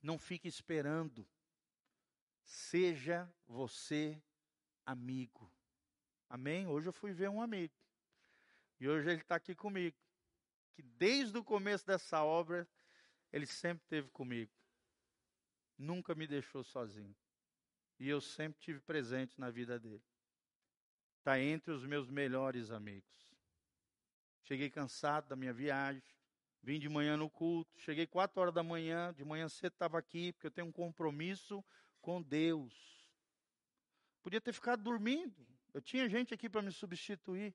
Não fique esperando. Seja você amigo. Amém? Hoje eu fui ver um amigo. E hoje ele está aqui comigo. Que desde o começo dessa obra, ele sempre esteve comigo. Nunca me deixou sozinho. E eu sempre tive presente na vida dele. Está entre os meus melhores amigos. Cheguei cansado da minha viagem. Vim de manhã no culto. Cheguei quatro horas da manhã. De manhã cedo estava aqui, porque eu tenho um compromisso com Deus. Podia ter ficado dormindo. Eu tinha gente aqui para me substituir.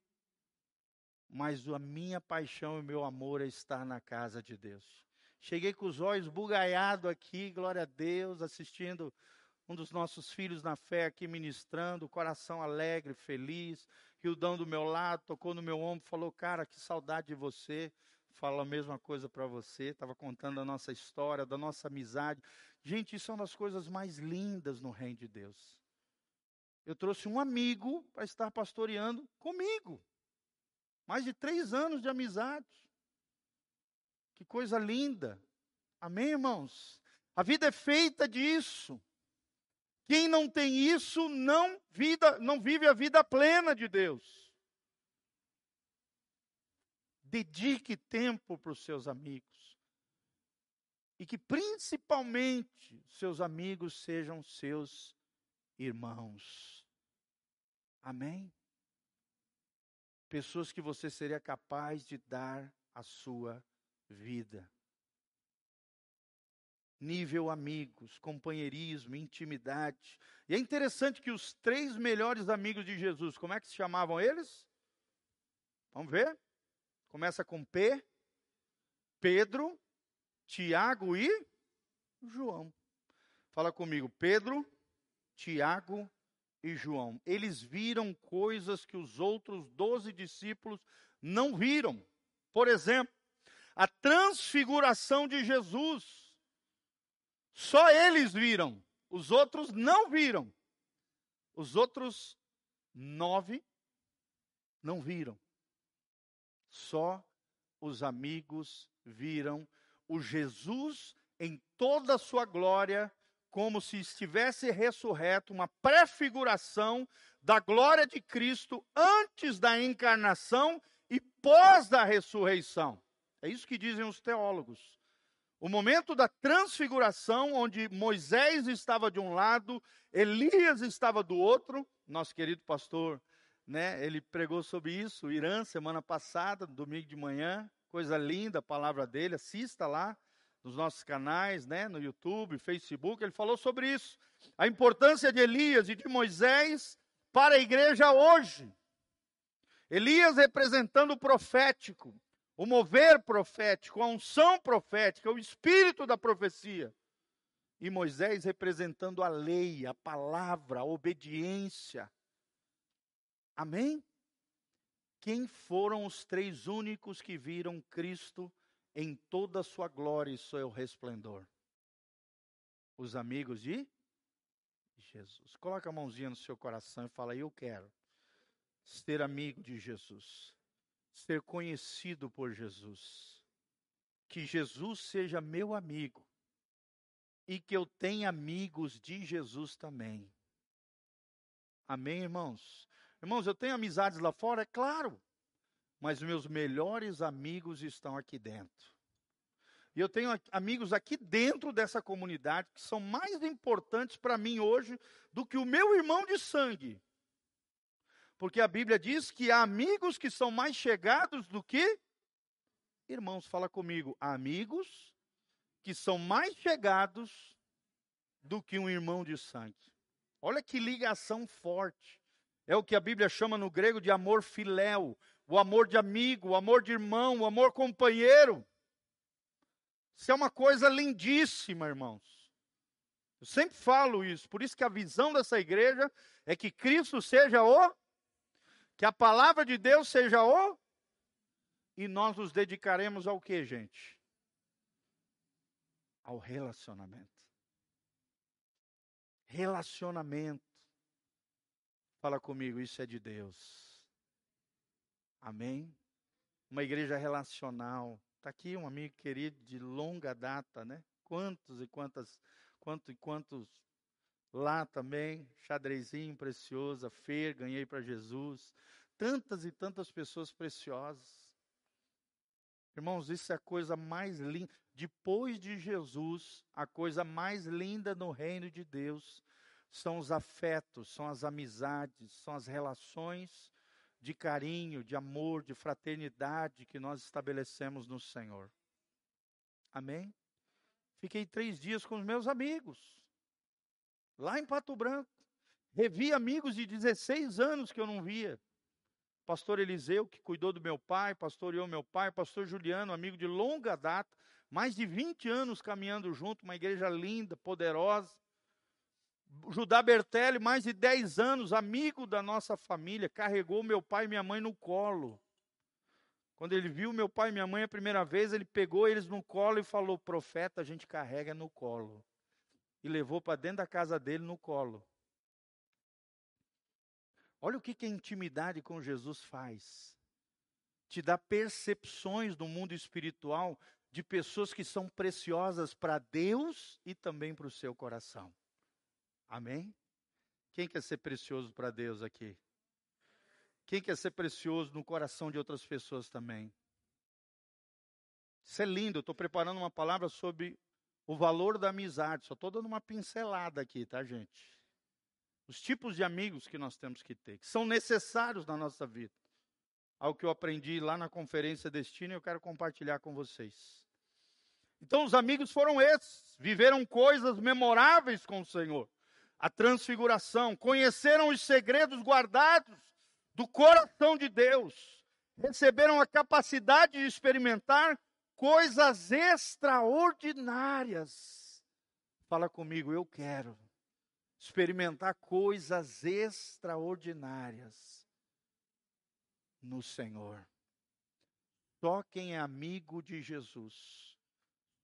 Mas a minha paixão e o meu amor é estar na casa de Deus. Cheguei com os olhos bugaiados aqui, glória a Deus, assistindo um dos nossos filhos na fé aqui ministrando, coração alegre, feliz. Rildão do meu lado, tocou no meu ombro, falou: Cara, que saudade de você. Fala a mesma coisa para você. Estava contando a nossa história, da nossa amizade. Gente, isso é uma das coisas mais lindas no reino de Deus. Eu trouxe um amigo para estar pastoreando comigo. Mais de três anos de amizade. Que coisa linda. Amém, irmãos? A vida é feita disso. Quem não tem isso não, vida, não vive a vida plena de Deus. Dedique tempo para os seus amigos. E que principalmente seus amigos sejam seus irmãos. Amém? Pessoas que você seria capaz de dar a sua vida nível amigos, companheirismo, intimidade. E é interessante que os três melhores amigos de Jesus, como é que se chamavam eles? Vamos ver? Começa com P, Pedro, Tiago e João. Fala comigo, Pedro, Tiago e João. Eles viram coisas que os outros doze discípulos não viram. Por exemplo, a transfiguração de Jesus. Só eles viram, os outros não viram. Os outros nove não viram. Só os amigos viram o Jesus em toda a sua glória, como se estivesse ressurreto, uma prefiguração da glória de Cristo antes da encarnação e pós da ressurreição. É isso que dizem os teólogos. O momento da transfiguração, onde Moisés estava de um lado, Elias estava do outro. Nosso querido pastor, né, ele pregou sobre isso, Irã, semana passada, domingo de manhã. Coisa linda a palavra dele, assista lá nos nossos canais, né, no YouTube, Facebook, ele falou sobre isso. A importância de Elias e de Moisés para a igreja hoje. Elias representando o profético, o mover profético, a unção profética, o espírito da profecia. E Moisés representando a lei, a palavra, a obediência. Amém? Quem foram os três únicos que viram Cristo em toda a sua glória e seu resplendor? Os amigos de Jesus. Coloca a mãozinha no seu coração e fala: Eu quero ser amigo de Jesus ser conhecido por Jesus. Que Jesus seja meu amigo e que eu tenha amigos de Jesus também. Amém, irmãos? Irmãos, eu tenho amizades lá fora, é claro, mas meus melhores amigos estão aqui dentro. E eu tenho amigos aqui dentro dessa comunidade que são mais importantes para mim hoje do que o meu irmão de sangue. Porque a Bíblia diz que há amigos que são mais chegados do que irmãos. Fala comigo, amigos que são mais chegados do que um irmão de sangue. Olha que ligação forte. É o que a Bíblia chama no grego de amor filéu, o amor de amigo, o amor de irmão, o amor companheiro. Isso é uma coisa lindíssima, irmãos. Eu sempre falo isso, por isso que a visão dessa igreja é que Cristo seja o que a palavra de Deus seja o. E nós nos dedicaremos ao que, gente? Ao relacionamento. Relacionamento. Fala comigo, isso é de Deus. Amém? Uma igreja relacional. Está aqui um amigo querido de longa data, né? Quantos e quantas, quantos e quantos Lá também, xadrezinho precioso, a Fer, ganhei para Jesus. Tantas e tantas pessoas preciosas. Irmãos, isso é a coisa mais linda. Depois de Jesus, a coisa mais linda no reino de Deus são os afetos, são as amizades, são as relações de carinho, de amor, de fraternidade que nós estabelecemos no Senhor. Amém? Fiquei três dias com os meus amigos lá em Pato Branco. Revi amigos de 16 anos que eu não via. Pastor Eliseu, que cuidou do meu pai, pastoreou meu pai, pastor Juliano, amigo de longa data, mais de 20 anos caminhando junto, uma igreja linda, poderosa. Judá Bertelli, mais de 10 anos, amigo da nossa família, carregou meu pai e minha mãe no colo. Quando ele viu meu pai e minha mãe a primeira vez, ele pegou eles no colo e falou: Profeta, a gente carrega no colo. E levou para dentro da casa dele no colo. Olha o que, que a intimidade com Jesus faz. Te dá percepções no mundo espiritual de pessoas que são preciosas para Deus e também para o seu coração. Amém? Quem quer ser precioso para Deus aqui? Quem quer ser precioso no coração de outras pessoas também? Isso é lindo. Eu estou preparando uma palavra sobre o valor da amizade. Só estou dando uma pincelada aqui, tá, gente? Os tipos de amigos que nós temos que ter, que são necessários na nossa vida. Algo que eu aprendi lá na conferência Destino e eu quero compartilhar com vocês. Então, os amigos foram esses, viveram coisas memoráveis com o Senhor. A transfiguração, conheceram os segredos guardados do coração de Deus, receberam a capacidade de experimentar coisas extraordinárias. Fala comigo, eu quero experimentar coisas extraordinárias no Senhor. Só quem é amigo de Jesus,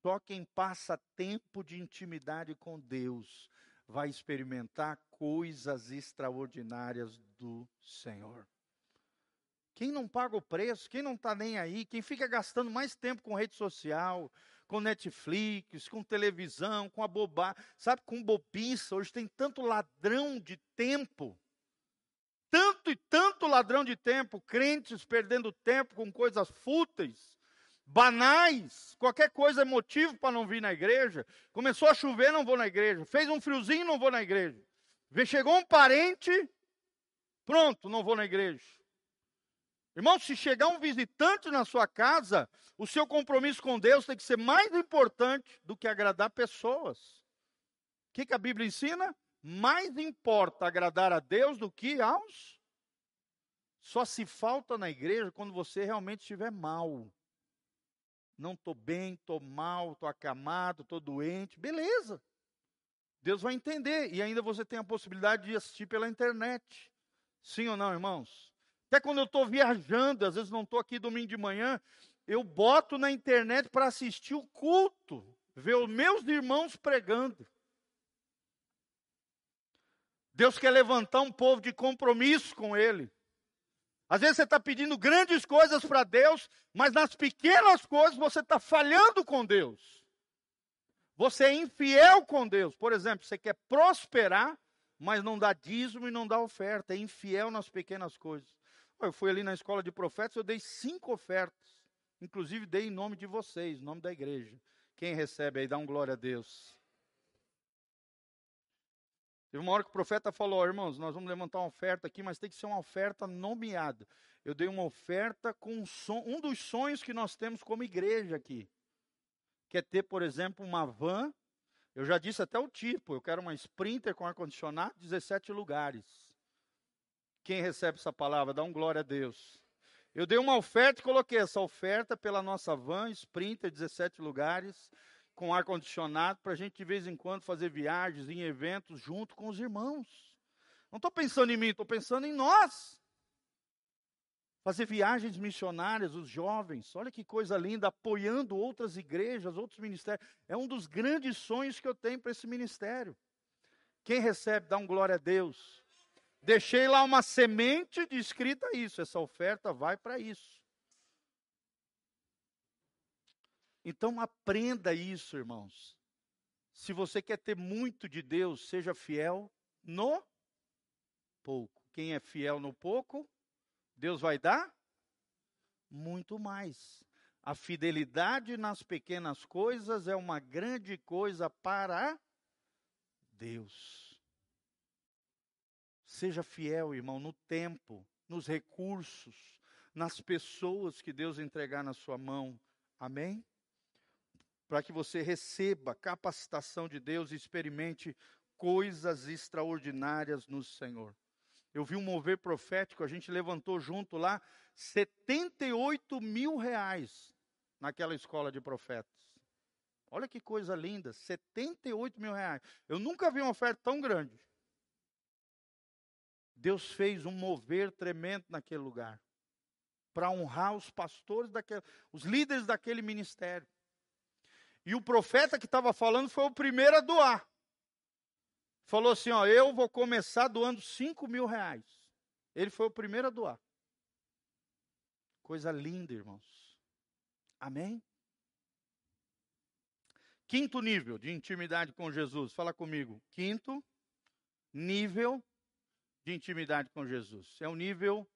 só quem passa tempo de intimidade com Deus, vai experimentar coisas extraordinárias do Senhor. Quem não paga o preço, quem não está nem aí, quem fica gastando mais tempo com rede social, com Netflix, com televisão, com a bobagem, sabe, com bobiça. Hoje tem tanto ladrão de tempo, tanto e tanto ladrão de tempo, crentes perdendo tempo com coisas fúteis, banais, qualquer coisa é motivo para não vir na igreja. Começou a chover, não vou na igreja. Fez um friozinho, não vou na igreja. Chegou um parente, pronto, não vou na igreja. Irmão, se chegar um visitante na sua casa, o seu compromisso com Deus tem que ser mais importante do que agradar pessoas. O que, que a Bíblia ensina? Mais importa agradar a Deus do que aos. Só se falta na igreja quando você realmente estiver mal. Não estou bem, estou mal, estou acamado, estou doente. Beleza. Deus vai entender. E ainda você tem a possibilidade de assistir pela internet. Sim ou não, irmãos? Até quando eu estou viajando, às vezes não estou aqui domingo de manhã, eu boto na internet para assistir o culto, ver os meus irmãos pregando. Deus quer levantar um povo de compromisso com Ele. Às vezes você está pedindo grandes coisas para Deus, mas nas pequenas coisas você está falhando com Deus. Você é infiel com Deus. Por exemplo, você quer prosperar, mas não dá dízimo e não dá oferta. É infiel nas pequenas coisas. Eu fui ali na escola de profetas, eu dei cinco ofertas. Inclusive dei em nome de vocês, em nome da igreja. Quem recebe aí, dá um glória a Deus. Teve uma hora que o profeta falou, oh, irmãos, nós vamos levantar uma oferta aqui, mas tem que ser uma oferta nomeada. Eu dei uma oferta com um, son, um dos sonhos que nós temos como igreja aqui. Que é ter, por exemplo, uma van. Eu já disse até o tipo, eu quero uma Sprinter com ar-condicionado, 17 lugares. Quem recebe essa palavra, dá um glória a Deus. Eu dei uma oferta e coloquei essa oferta pela nossa van, Sprinter, 17 lugares, com ar-condicionado, para a gente de vez em quando fazer viagens em eventos junto com os irmãos. Não estou pensando em mim, estou pensando em nós. Fazer viagens missionárias, os jovens, olha que coisa linda, apoiando outras igrejas, outros ministérios. É um dos grandes sonhos que eu tenho para esse ministério. Quem recebe, dá um glória a Deus. Deixei lá uma semente de escrita isso. Essa oferta vai para isso. Então aprenda isso, irmãos. Se você quer ter muito de Deus, seja fiel no pouco. Quem é fiel no pouco, Deus vai dar muito mais. A fidelidade nas pequenas coisas é uma grande coisa para Deus. Seja fiel, irmão, no tempo, nos recursos, nas pessoas que Deus entregar na sua mão. Amém? Para que você receba capacitação de Deus e experimente coisas extraordinárias no Senhor. Eu vi um mover profético, a gente levantou junto lá 78 mil reais naquela escola de profetas. Olha que coisa linda, 78 mil reais. Eu nunca vi uma oferta tão grande. Deus fez um mover tremendo naquele lugar para honrar os pastores daquele, os líderes daquele ministério. E o profeta que estava falando foi o primeiro a doar. Falou assim: ó, eu vou começar doando 5 mil reais. Ele foi o primeiro a doar. Coisa linda, irmãos. Amém? Quinto nível de intimidade com Jesus. Fala comigo. Quinto nível de intimidade com Jesus. É um nível,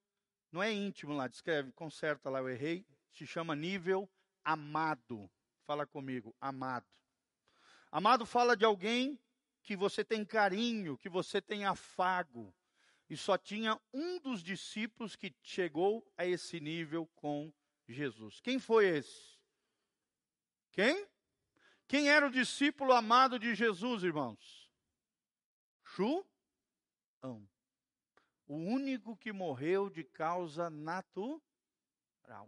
não é íntimo lá, descreve, conserta lá, eu errei. Se chama nível amado. Fala comigo, amado. Amado fala de alguém que você tem carinho, que você tem afago. E só tinha um dos discípulos que chegou a esse nível com Jesus. Quem foi esse? Quem? Quem era o discípulo amado de Jesus, irmãos? João o único que morreu de causa natural.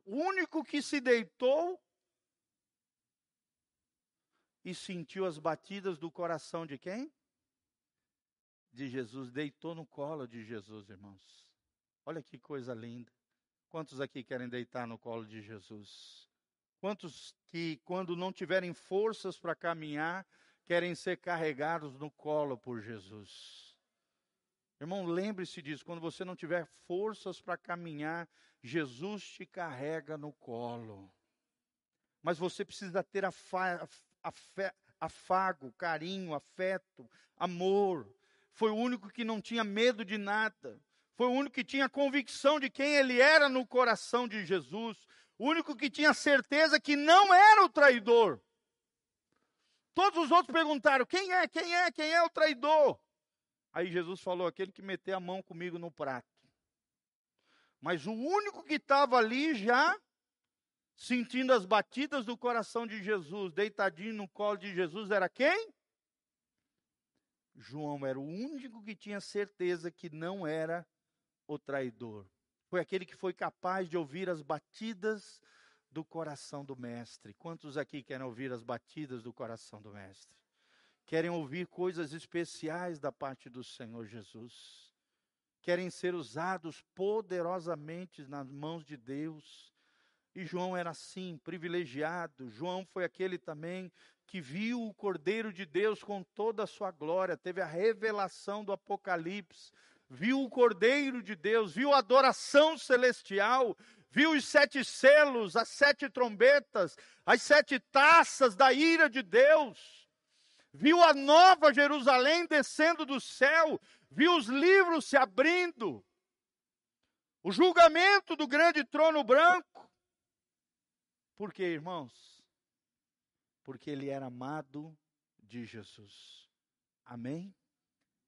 O único que se deitou e sentiu as batidas do coração de quem? De Jesus. Deitou no colo de Jesus, irmãos. Olha que coisa linda. Quantos aqui querem deitar no colo de Jesus? Quantos que, quando não tiverem forças para caminhar, querem ser carregados no colo por Jesus? Irmão, lembre-se disso. Quando você não tiver forças para caminhar, Jesus te carrega no colo. Mas você precisa ter afago, carinho, afeto, amor. Foi o único que não tinha medo de nada. Foi o único que tinha convicção de quem ele era no coração de Jesus. O único que tinha certeza que não era o traidor. Todos os outros perguntaram: quem é, quem é, quem é o traidor? Aí Jesus falou: aquele que meter a mão comigo no prato. Mas o único que estava ali já sentindo as batidas do coração de Jesus, deitadinho no colo de Jesus, era quem? João era o único que tinha certeza que não era o traidor. Foi aquele que foi capaz de ouvir as batidas do coração do Mestre. Quantos aqui querem ouvir as batidas do coração do Mestre? querem ouvir coisas especiais da parte do Senhor Jesus, querem ser usados poderosamente nas mãos de Deus. E João era assim, privilegiado. João foi aquele também que viu o Cordeiro de Deus com toda a sua glória, teve a revelação do Apocalipse, viu o Cordeiro de Deus, viu a adoração celestial, viu os sete selos, as sete trombetas, as sete taças da ira de Deus viu a nova Jerusalém descendo do céu, viu os livros se abrindo, o julgamento do grande trono branco. Por quê, irmãos? Porque ele era amado de Jesus. Amém?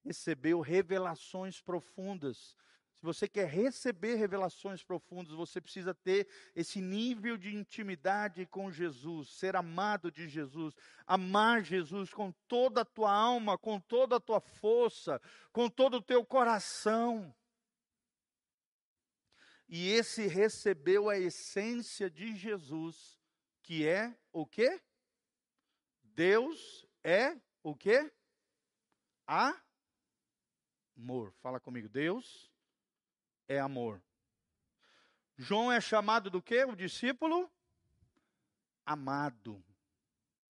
Recebeu revelações profundas se você quer receber revelações profundas, você precisa ter esse nível de intimidade com Jesus, ser amado de Jesus, amar Jesus com toda a tua alma, com toda a tua força, com todo o teu coração. E esse recebeu a essência de Jesus, que é o quê? Deus é o quê? Amor. Fala comigo, Deus é amor. João é chamado do que? O discípulo amado.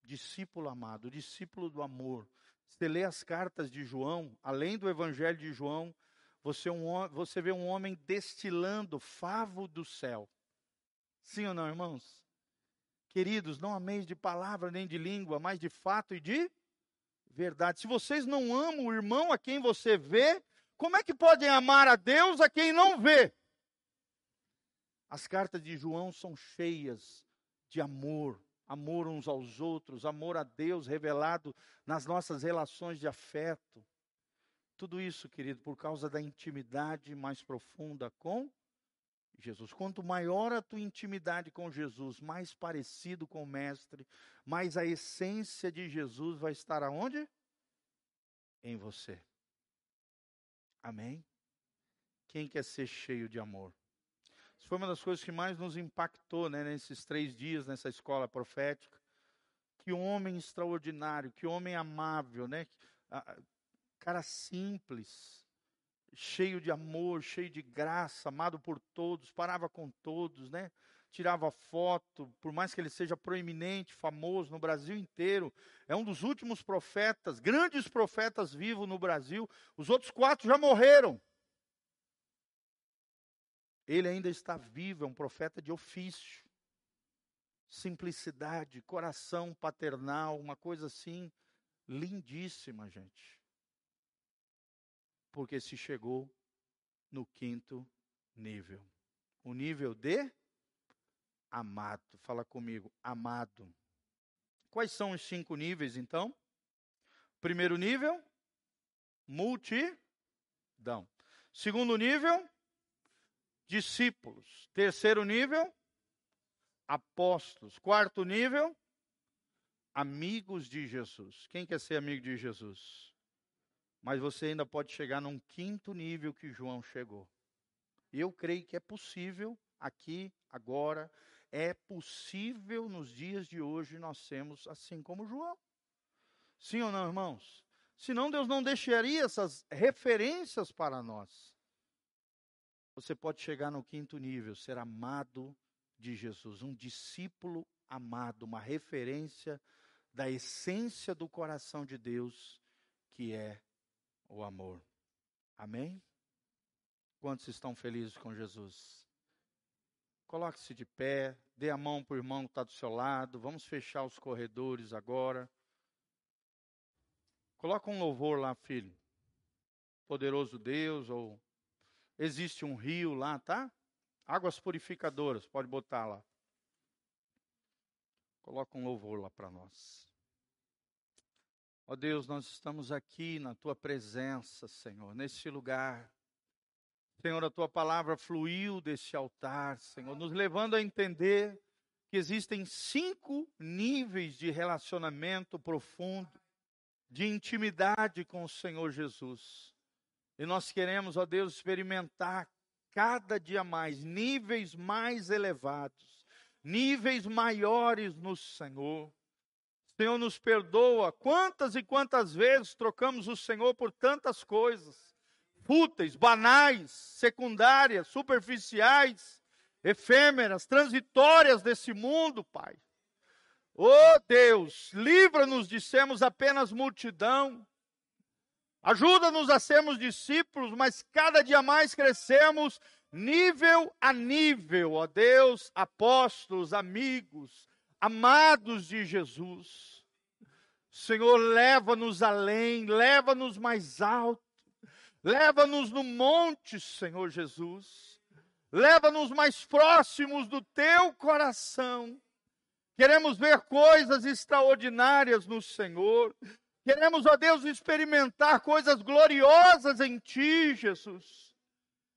Discípulo amado, discípulo do amor. Você lê as cartas de João, além do evangelho de João, você, é um, você vê um homem destilando favo do céu. Sim ou não, irmãos? Queridos, não ameis de palavra nem de língua, mas de fato e de verdade. Se vocês não amam o irmão a quem você vê, como é que podem amar a Deus a quem não vê? As cartas de João são cheias de amor, amor uns aos outros, amor a Deus revelado nas nossas relações de afeto. Tudo isso, querido, por causa da intimidade mais profunda com Jesus. Quanto maior a tua intimidade com Jesus, mais parecido com o Mestre, mais a essência de Jesus vai estar aonde? Em você. Amém? Quem quer ser cheio de amor? Isso foi uma das coisas que mais nos impactou né, nesses três dias nessa escola profética. que homem extraordinário, que homem amável, né? Cara simples, cheio de amor, cheio de graça, amado por todos, parava com todos, né? Tirava foto, por mais que ele seja proeminente, famoso no Brasil inteiro, é um dos últimos profetas, grandes profetas vivos no Brasil. Os outros quatro já morreram. Ele ainda está vivo, é um profeta de ofício. Simplicidade, coração paternal, uma coisa assim lindíssima, gente porque se chegou no quinto nível. O nível de amado. Fala comigo, amado. Quais são os cinco níveis, então? Primeiro nível, multidão. Segundo nível, discípulos. Terceiro nível, apóstolos. Quarto nível, amigos de Jesus. Quem quer ser amigo de Jesus? Mas você ainda pode chegar num quinto nível que João chegou. Eu creio que é possível aqui, agora, é possível nos dias de hoje nós sermos assim como João. Sim ou não, irmãos? Senão Deus não deixaria essas referências para nós. Você pode chegar no quinto nível, ser amado de Jesus, um discípulo amado, uma referência da essência do coração de Deus, que é o amor. Amém? Quantos estão felizes com Jesus? Coloque-se de pé, dê a mão para o irmão que está do seu lado. Vamos fechar os corredores agora. Coloca um louvor lá, filho. Poderoso Deus, ou existe um rio lá, tá? Águas purificadoras, pode botar lá. Coloca um louvor lá para nós. Ó oh Deus, nós estamos aqui na tua presença, Senhor, nesse lugar. Senhor, a tua palavra fluiu desse altar, Senhor, nos levando a entender que existem cinco níveis de relacionamento profundo, de intimidade com o Senhor Jesus. E nós queremos, ó Deus, experimentar cada dia mais níveis mais elevados, níveis maiores no Senhor. Senhor nos perdoa. Quantas e quantas vezes trocamos o Senhor por tantas coisas fúteis, banais, secundárias, superficiais, efêmeras, transitórias desse mundo, Pai. Oh Deus, livra-nos de sermos apenas multidão. Ajuda-nos a sermos discípulos, mas cada dia mais crescemos nível a nível, ó Deus, apóstolos, amigos, amados de Jesus. Senhor, leva-nos além, leva-nos mais alto, leva-nos no monte, Senhor Jesus. Leva-nos mais próximos do teu coração. Queremos ver coisas extraordinárias no Senhor. Queremos, ó Deus, experimentar coisas gloriosas em Ti, Jesus.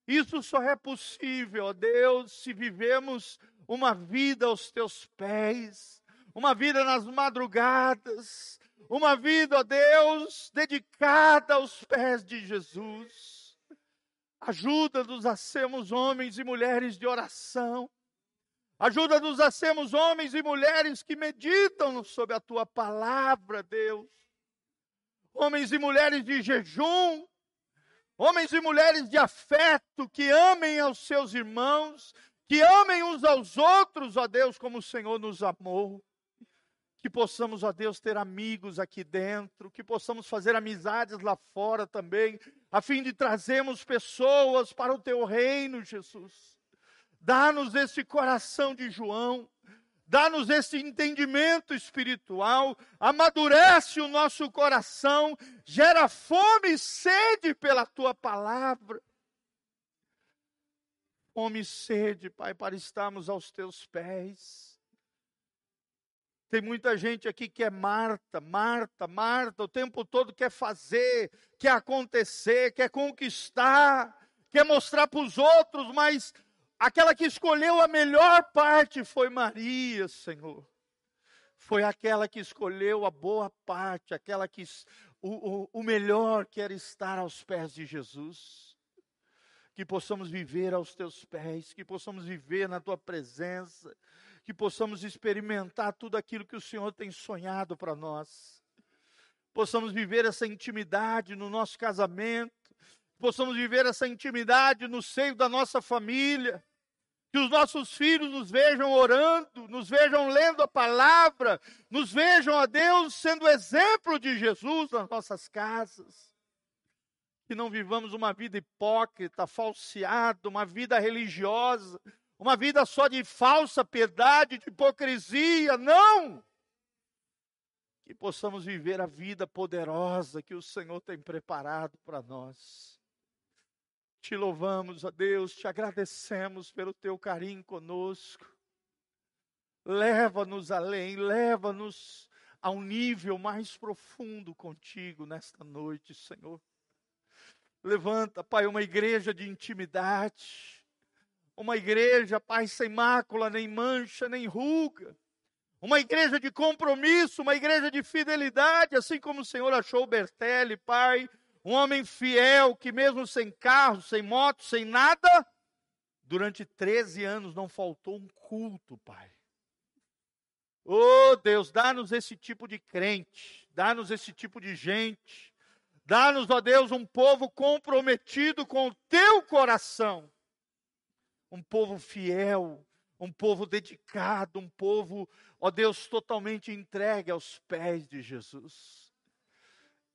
Isso só é possível, ó Deus, se vivemos uma vida aos teus pés, uma vida nas madrugadas, uma vida, ó Deus, dedicada aos pés de Jesus. Ajuda-nos a sermos homens e mulheres de oração. Ajuda-nos a sermos homens e mulheres que meditam sobre a tua palavra, Deus. Homens e mulheres de jejum, homens e mulheres de afeto que amem aos seus irmãos, que amem uns aos outros, ó Deus, como o Senhor nos amou. Que possamos, ó Deus, ter amigos aqui dentro, que possamos fazer amizades lá fora também, a fim de trazermos pessoas para o teu reino, Jesus. Dá-nos esse coração de João, dá-nos esse entendimento espiritual, amadurece o nosso coração, gera fome e sede pela tua palavra fome e sede, Pai, para estarmos aos teus pés. Tem muita gente aqui que é Marta, Marta, Marta, o tempo todo quer fazer, quer acontecer, quer conquistar, quer mostrar para os outros, mas aquela que escolheu a melhor parte foi Maria, Senhor. Foi aquela que escolheu a boa parte, aquela que o, o, o melhor que era estar aos pés de Jesus que possamos viver aos teus pés, que possamos viver na tua presença, que possamos experimentar tudo aquilo que o Senhor tem sonhado para nós. Possamos viver essa intimidade no nosso casamento, possamos viver essa intimidade no seio da nossa família, que os nossos filhos nos vejam orando, nos vejam lendo a palavra, nos vejam a Deus sendo exemplo de Jesus nas nossas casas. Que não vivamos uma vida hipócrita, falseada, uma vida religiosa, uma vida só de falsa piedade, de hipocrisia, não! Que possamos viver a vida poderosa que o Senhor tem preparado para nós. Te louvamos, ó Deus, te agradecemos pelo teu carinho conosco. Leva-nos além, leva-nos a um nível mais profundo contigo nesta noite, Senhor. Levanta, Pai, uma igreja de intimidade uma igreja, Pai, sem mácula, nem mancha, nem ruga. Uma igreja de compromisso, uma igreja de fidelidade, assim como o Senhor achou Bertelli, Pai, um homem fiel que, mesmo sem carro, sem moto, sem nada, durante 13 anos não faltou um culto, Pai. Oh Deus, dá-nos esse tipo de crente, dá-nos esse tipo de gente, dá-nos, ó Deus, um povo comprometido com o teu coração um povo fiel, um povo dedicado, um povo, ó Deus, totalmente entregue aos pés de Jesus.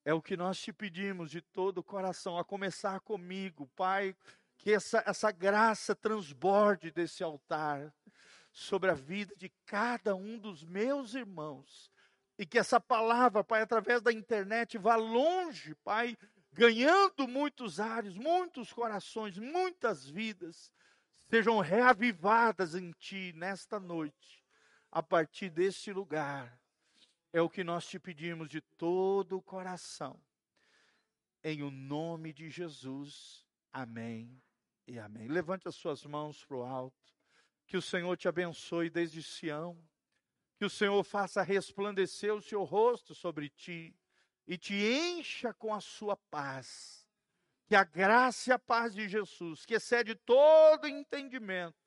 É o que nós te pedimos de todo o coração, a começar comigo, Pai, que essa, essa graça transborde desse altar sobre a vida de cada um dos meus irmãos. E que essa palavra, Pai, através da internet, vá longe, Pai, ganhando muitos ares, muitos corações, muitas vidas sejam reavivadas em Ti nesta noite, a partir deste lugar. É o que nós te pedimos de todo o coração. Em o nome de Jesus. Amém e amém. Levante as suas mãos para o alto. Que o Senhor te abençoe desde Sião. Que o Senhor faça resplandecer o seu rosto sobre ti e te encha com a sua paz que a graça e a paz de Jesus, que excede todo entendimento,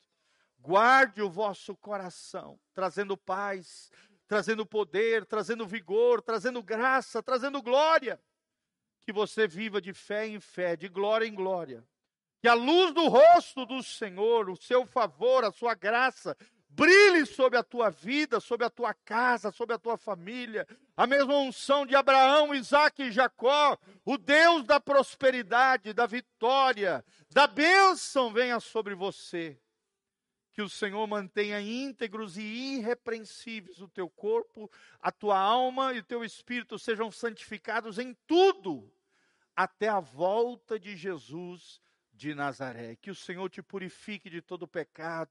guarde o vosso coração, trazendo paz, trazendo poder, trazendo vigor, trazendo graça, trazendo glória. Que você viva de fé em fé, de glória em glória. Que a luz do rosto do Senhor, o seu favor, a sua graça, brilhe sobre a tua vida, sobre a tua casa, sobre a tua família. A mesma unção de Abraão, Isaac e Jacó, o Deus da prosperidade, da vitória, da bênção venha sobre você. Que o Senhor mantenha íntegros e irrepreensíveis o teu corpo, a tua alma e o teu espírito sejam santificados em tudo, até a volta de Jesus de Nazaré. Que o Senhor te purifique de todo pecado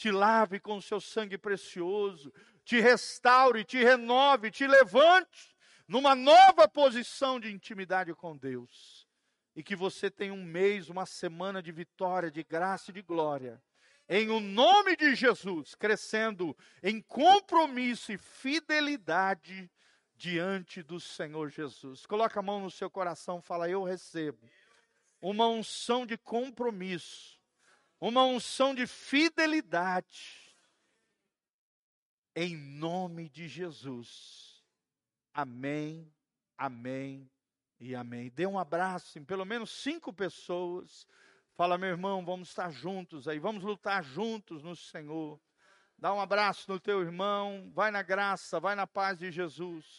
te lave com o seu sangue precioso, te restaure, te renove, te levante numa nova posição de intimidade com Deus. E que você tenha um mês, uma semana de vitória, de graça e de glória. Em o nome de Jesus, crescendo em compromisso e fidelidade diante do Senhor Jesus. Coloca a mão no seu coração, fala: Eu recebo uma unção de compromisso uma unção de fidelidade. Em nome de Jesus. Amém, amém e amém. Dê um abraço em pelo menos cinco pessoas. Fala, meu irmão, vamos estar juntos aí, vamos lutar juntos no Senhor. Dá um abraço no teu irmão, vai na graça, vai na paz de Jesus.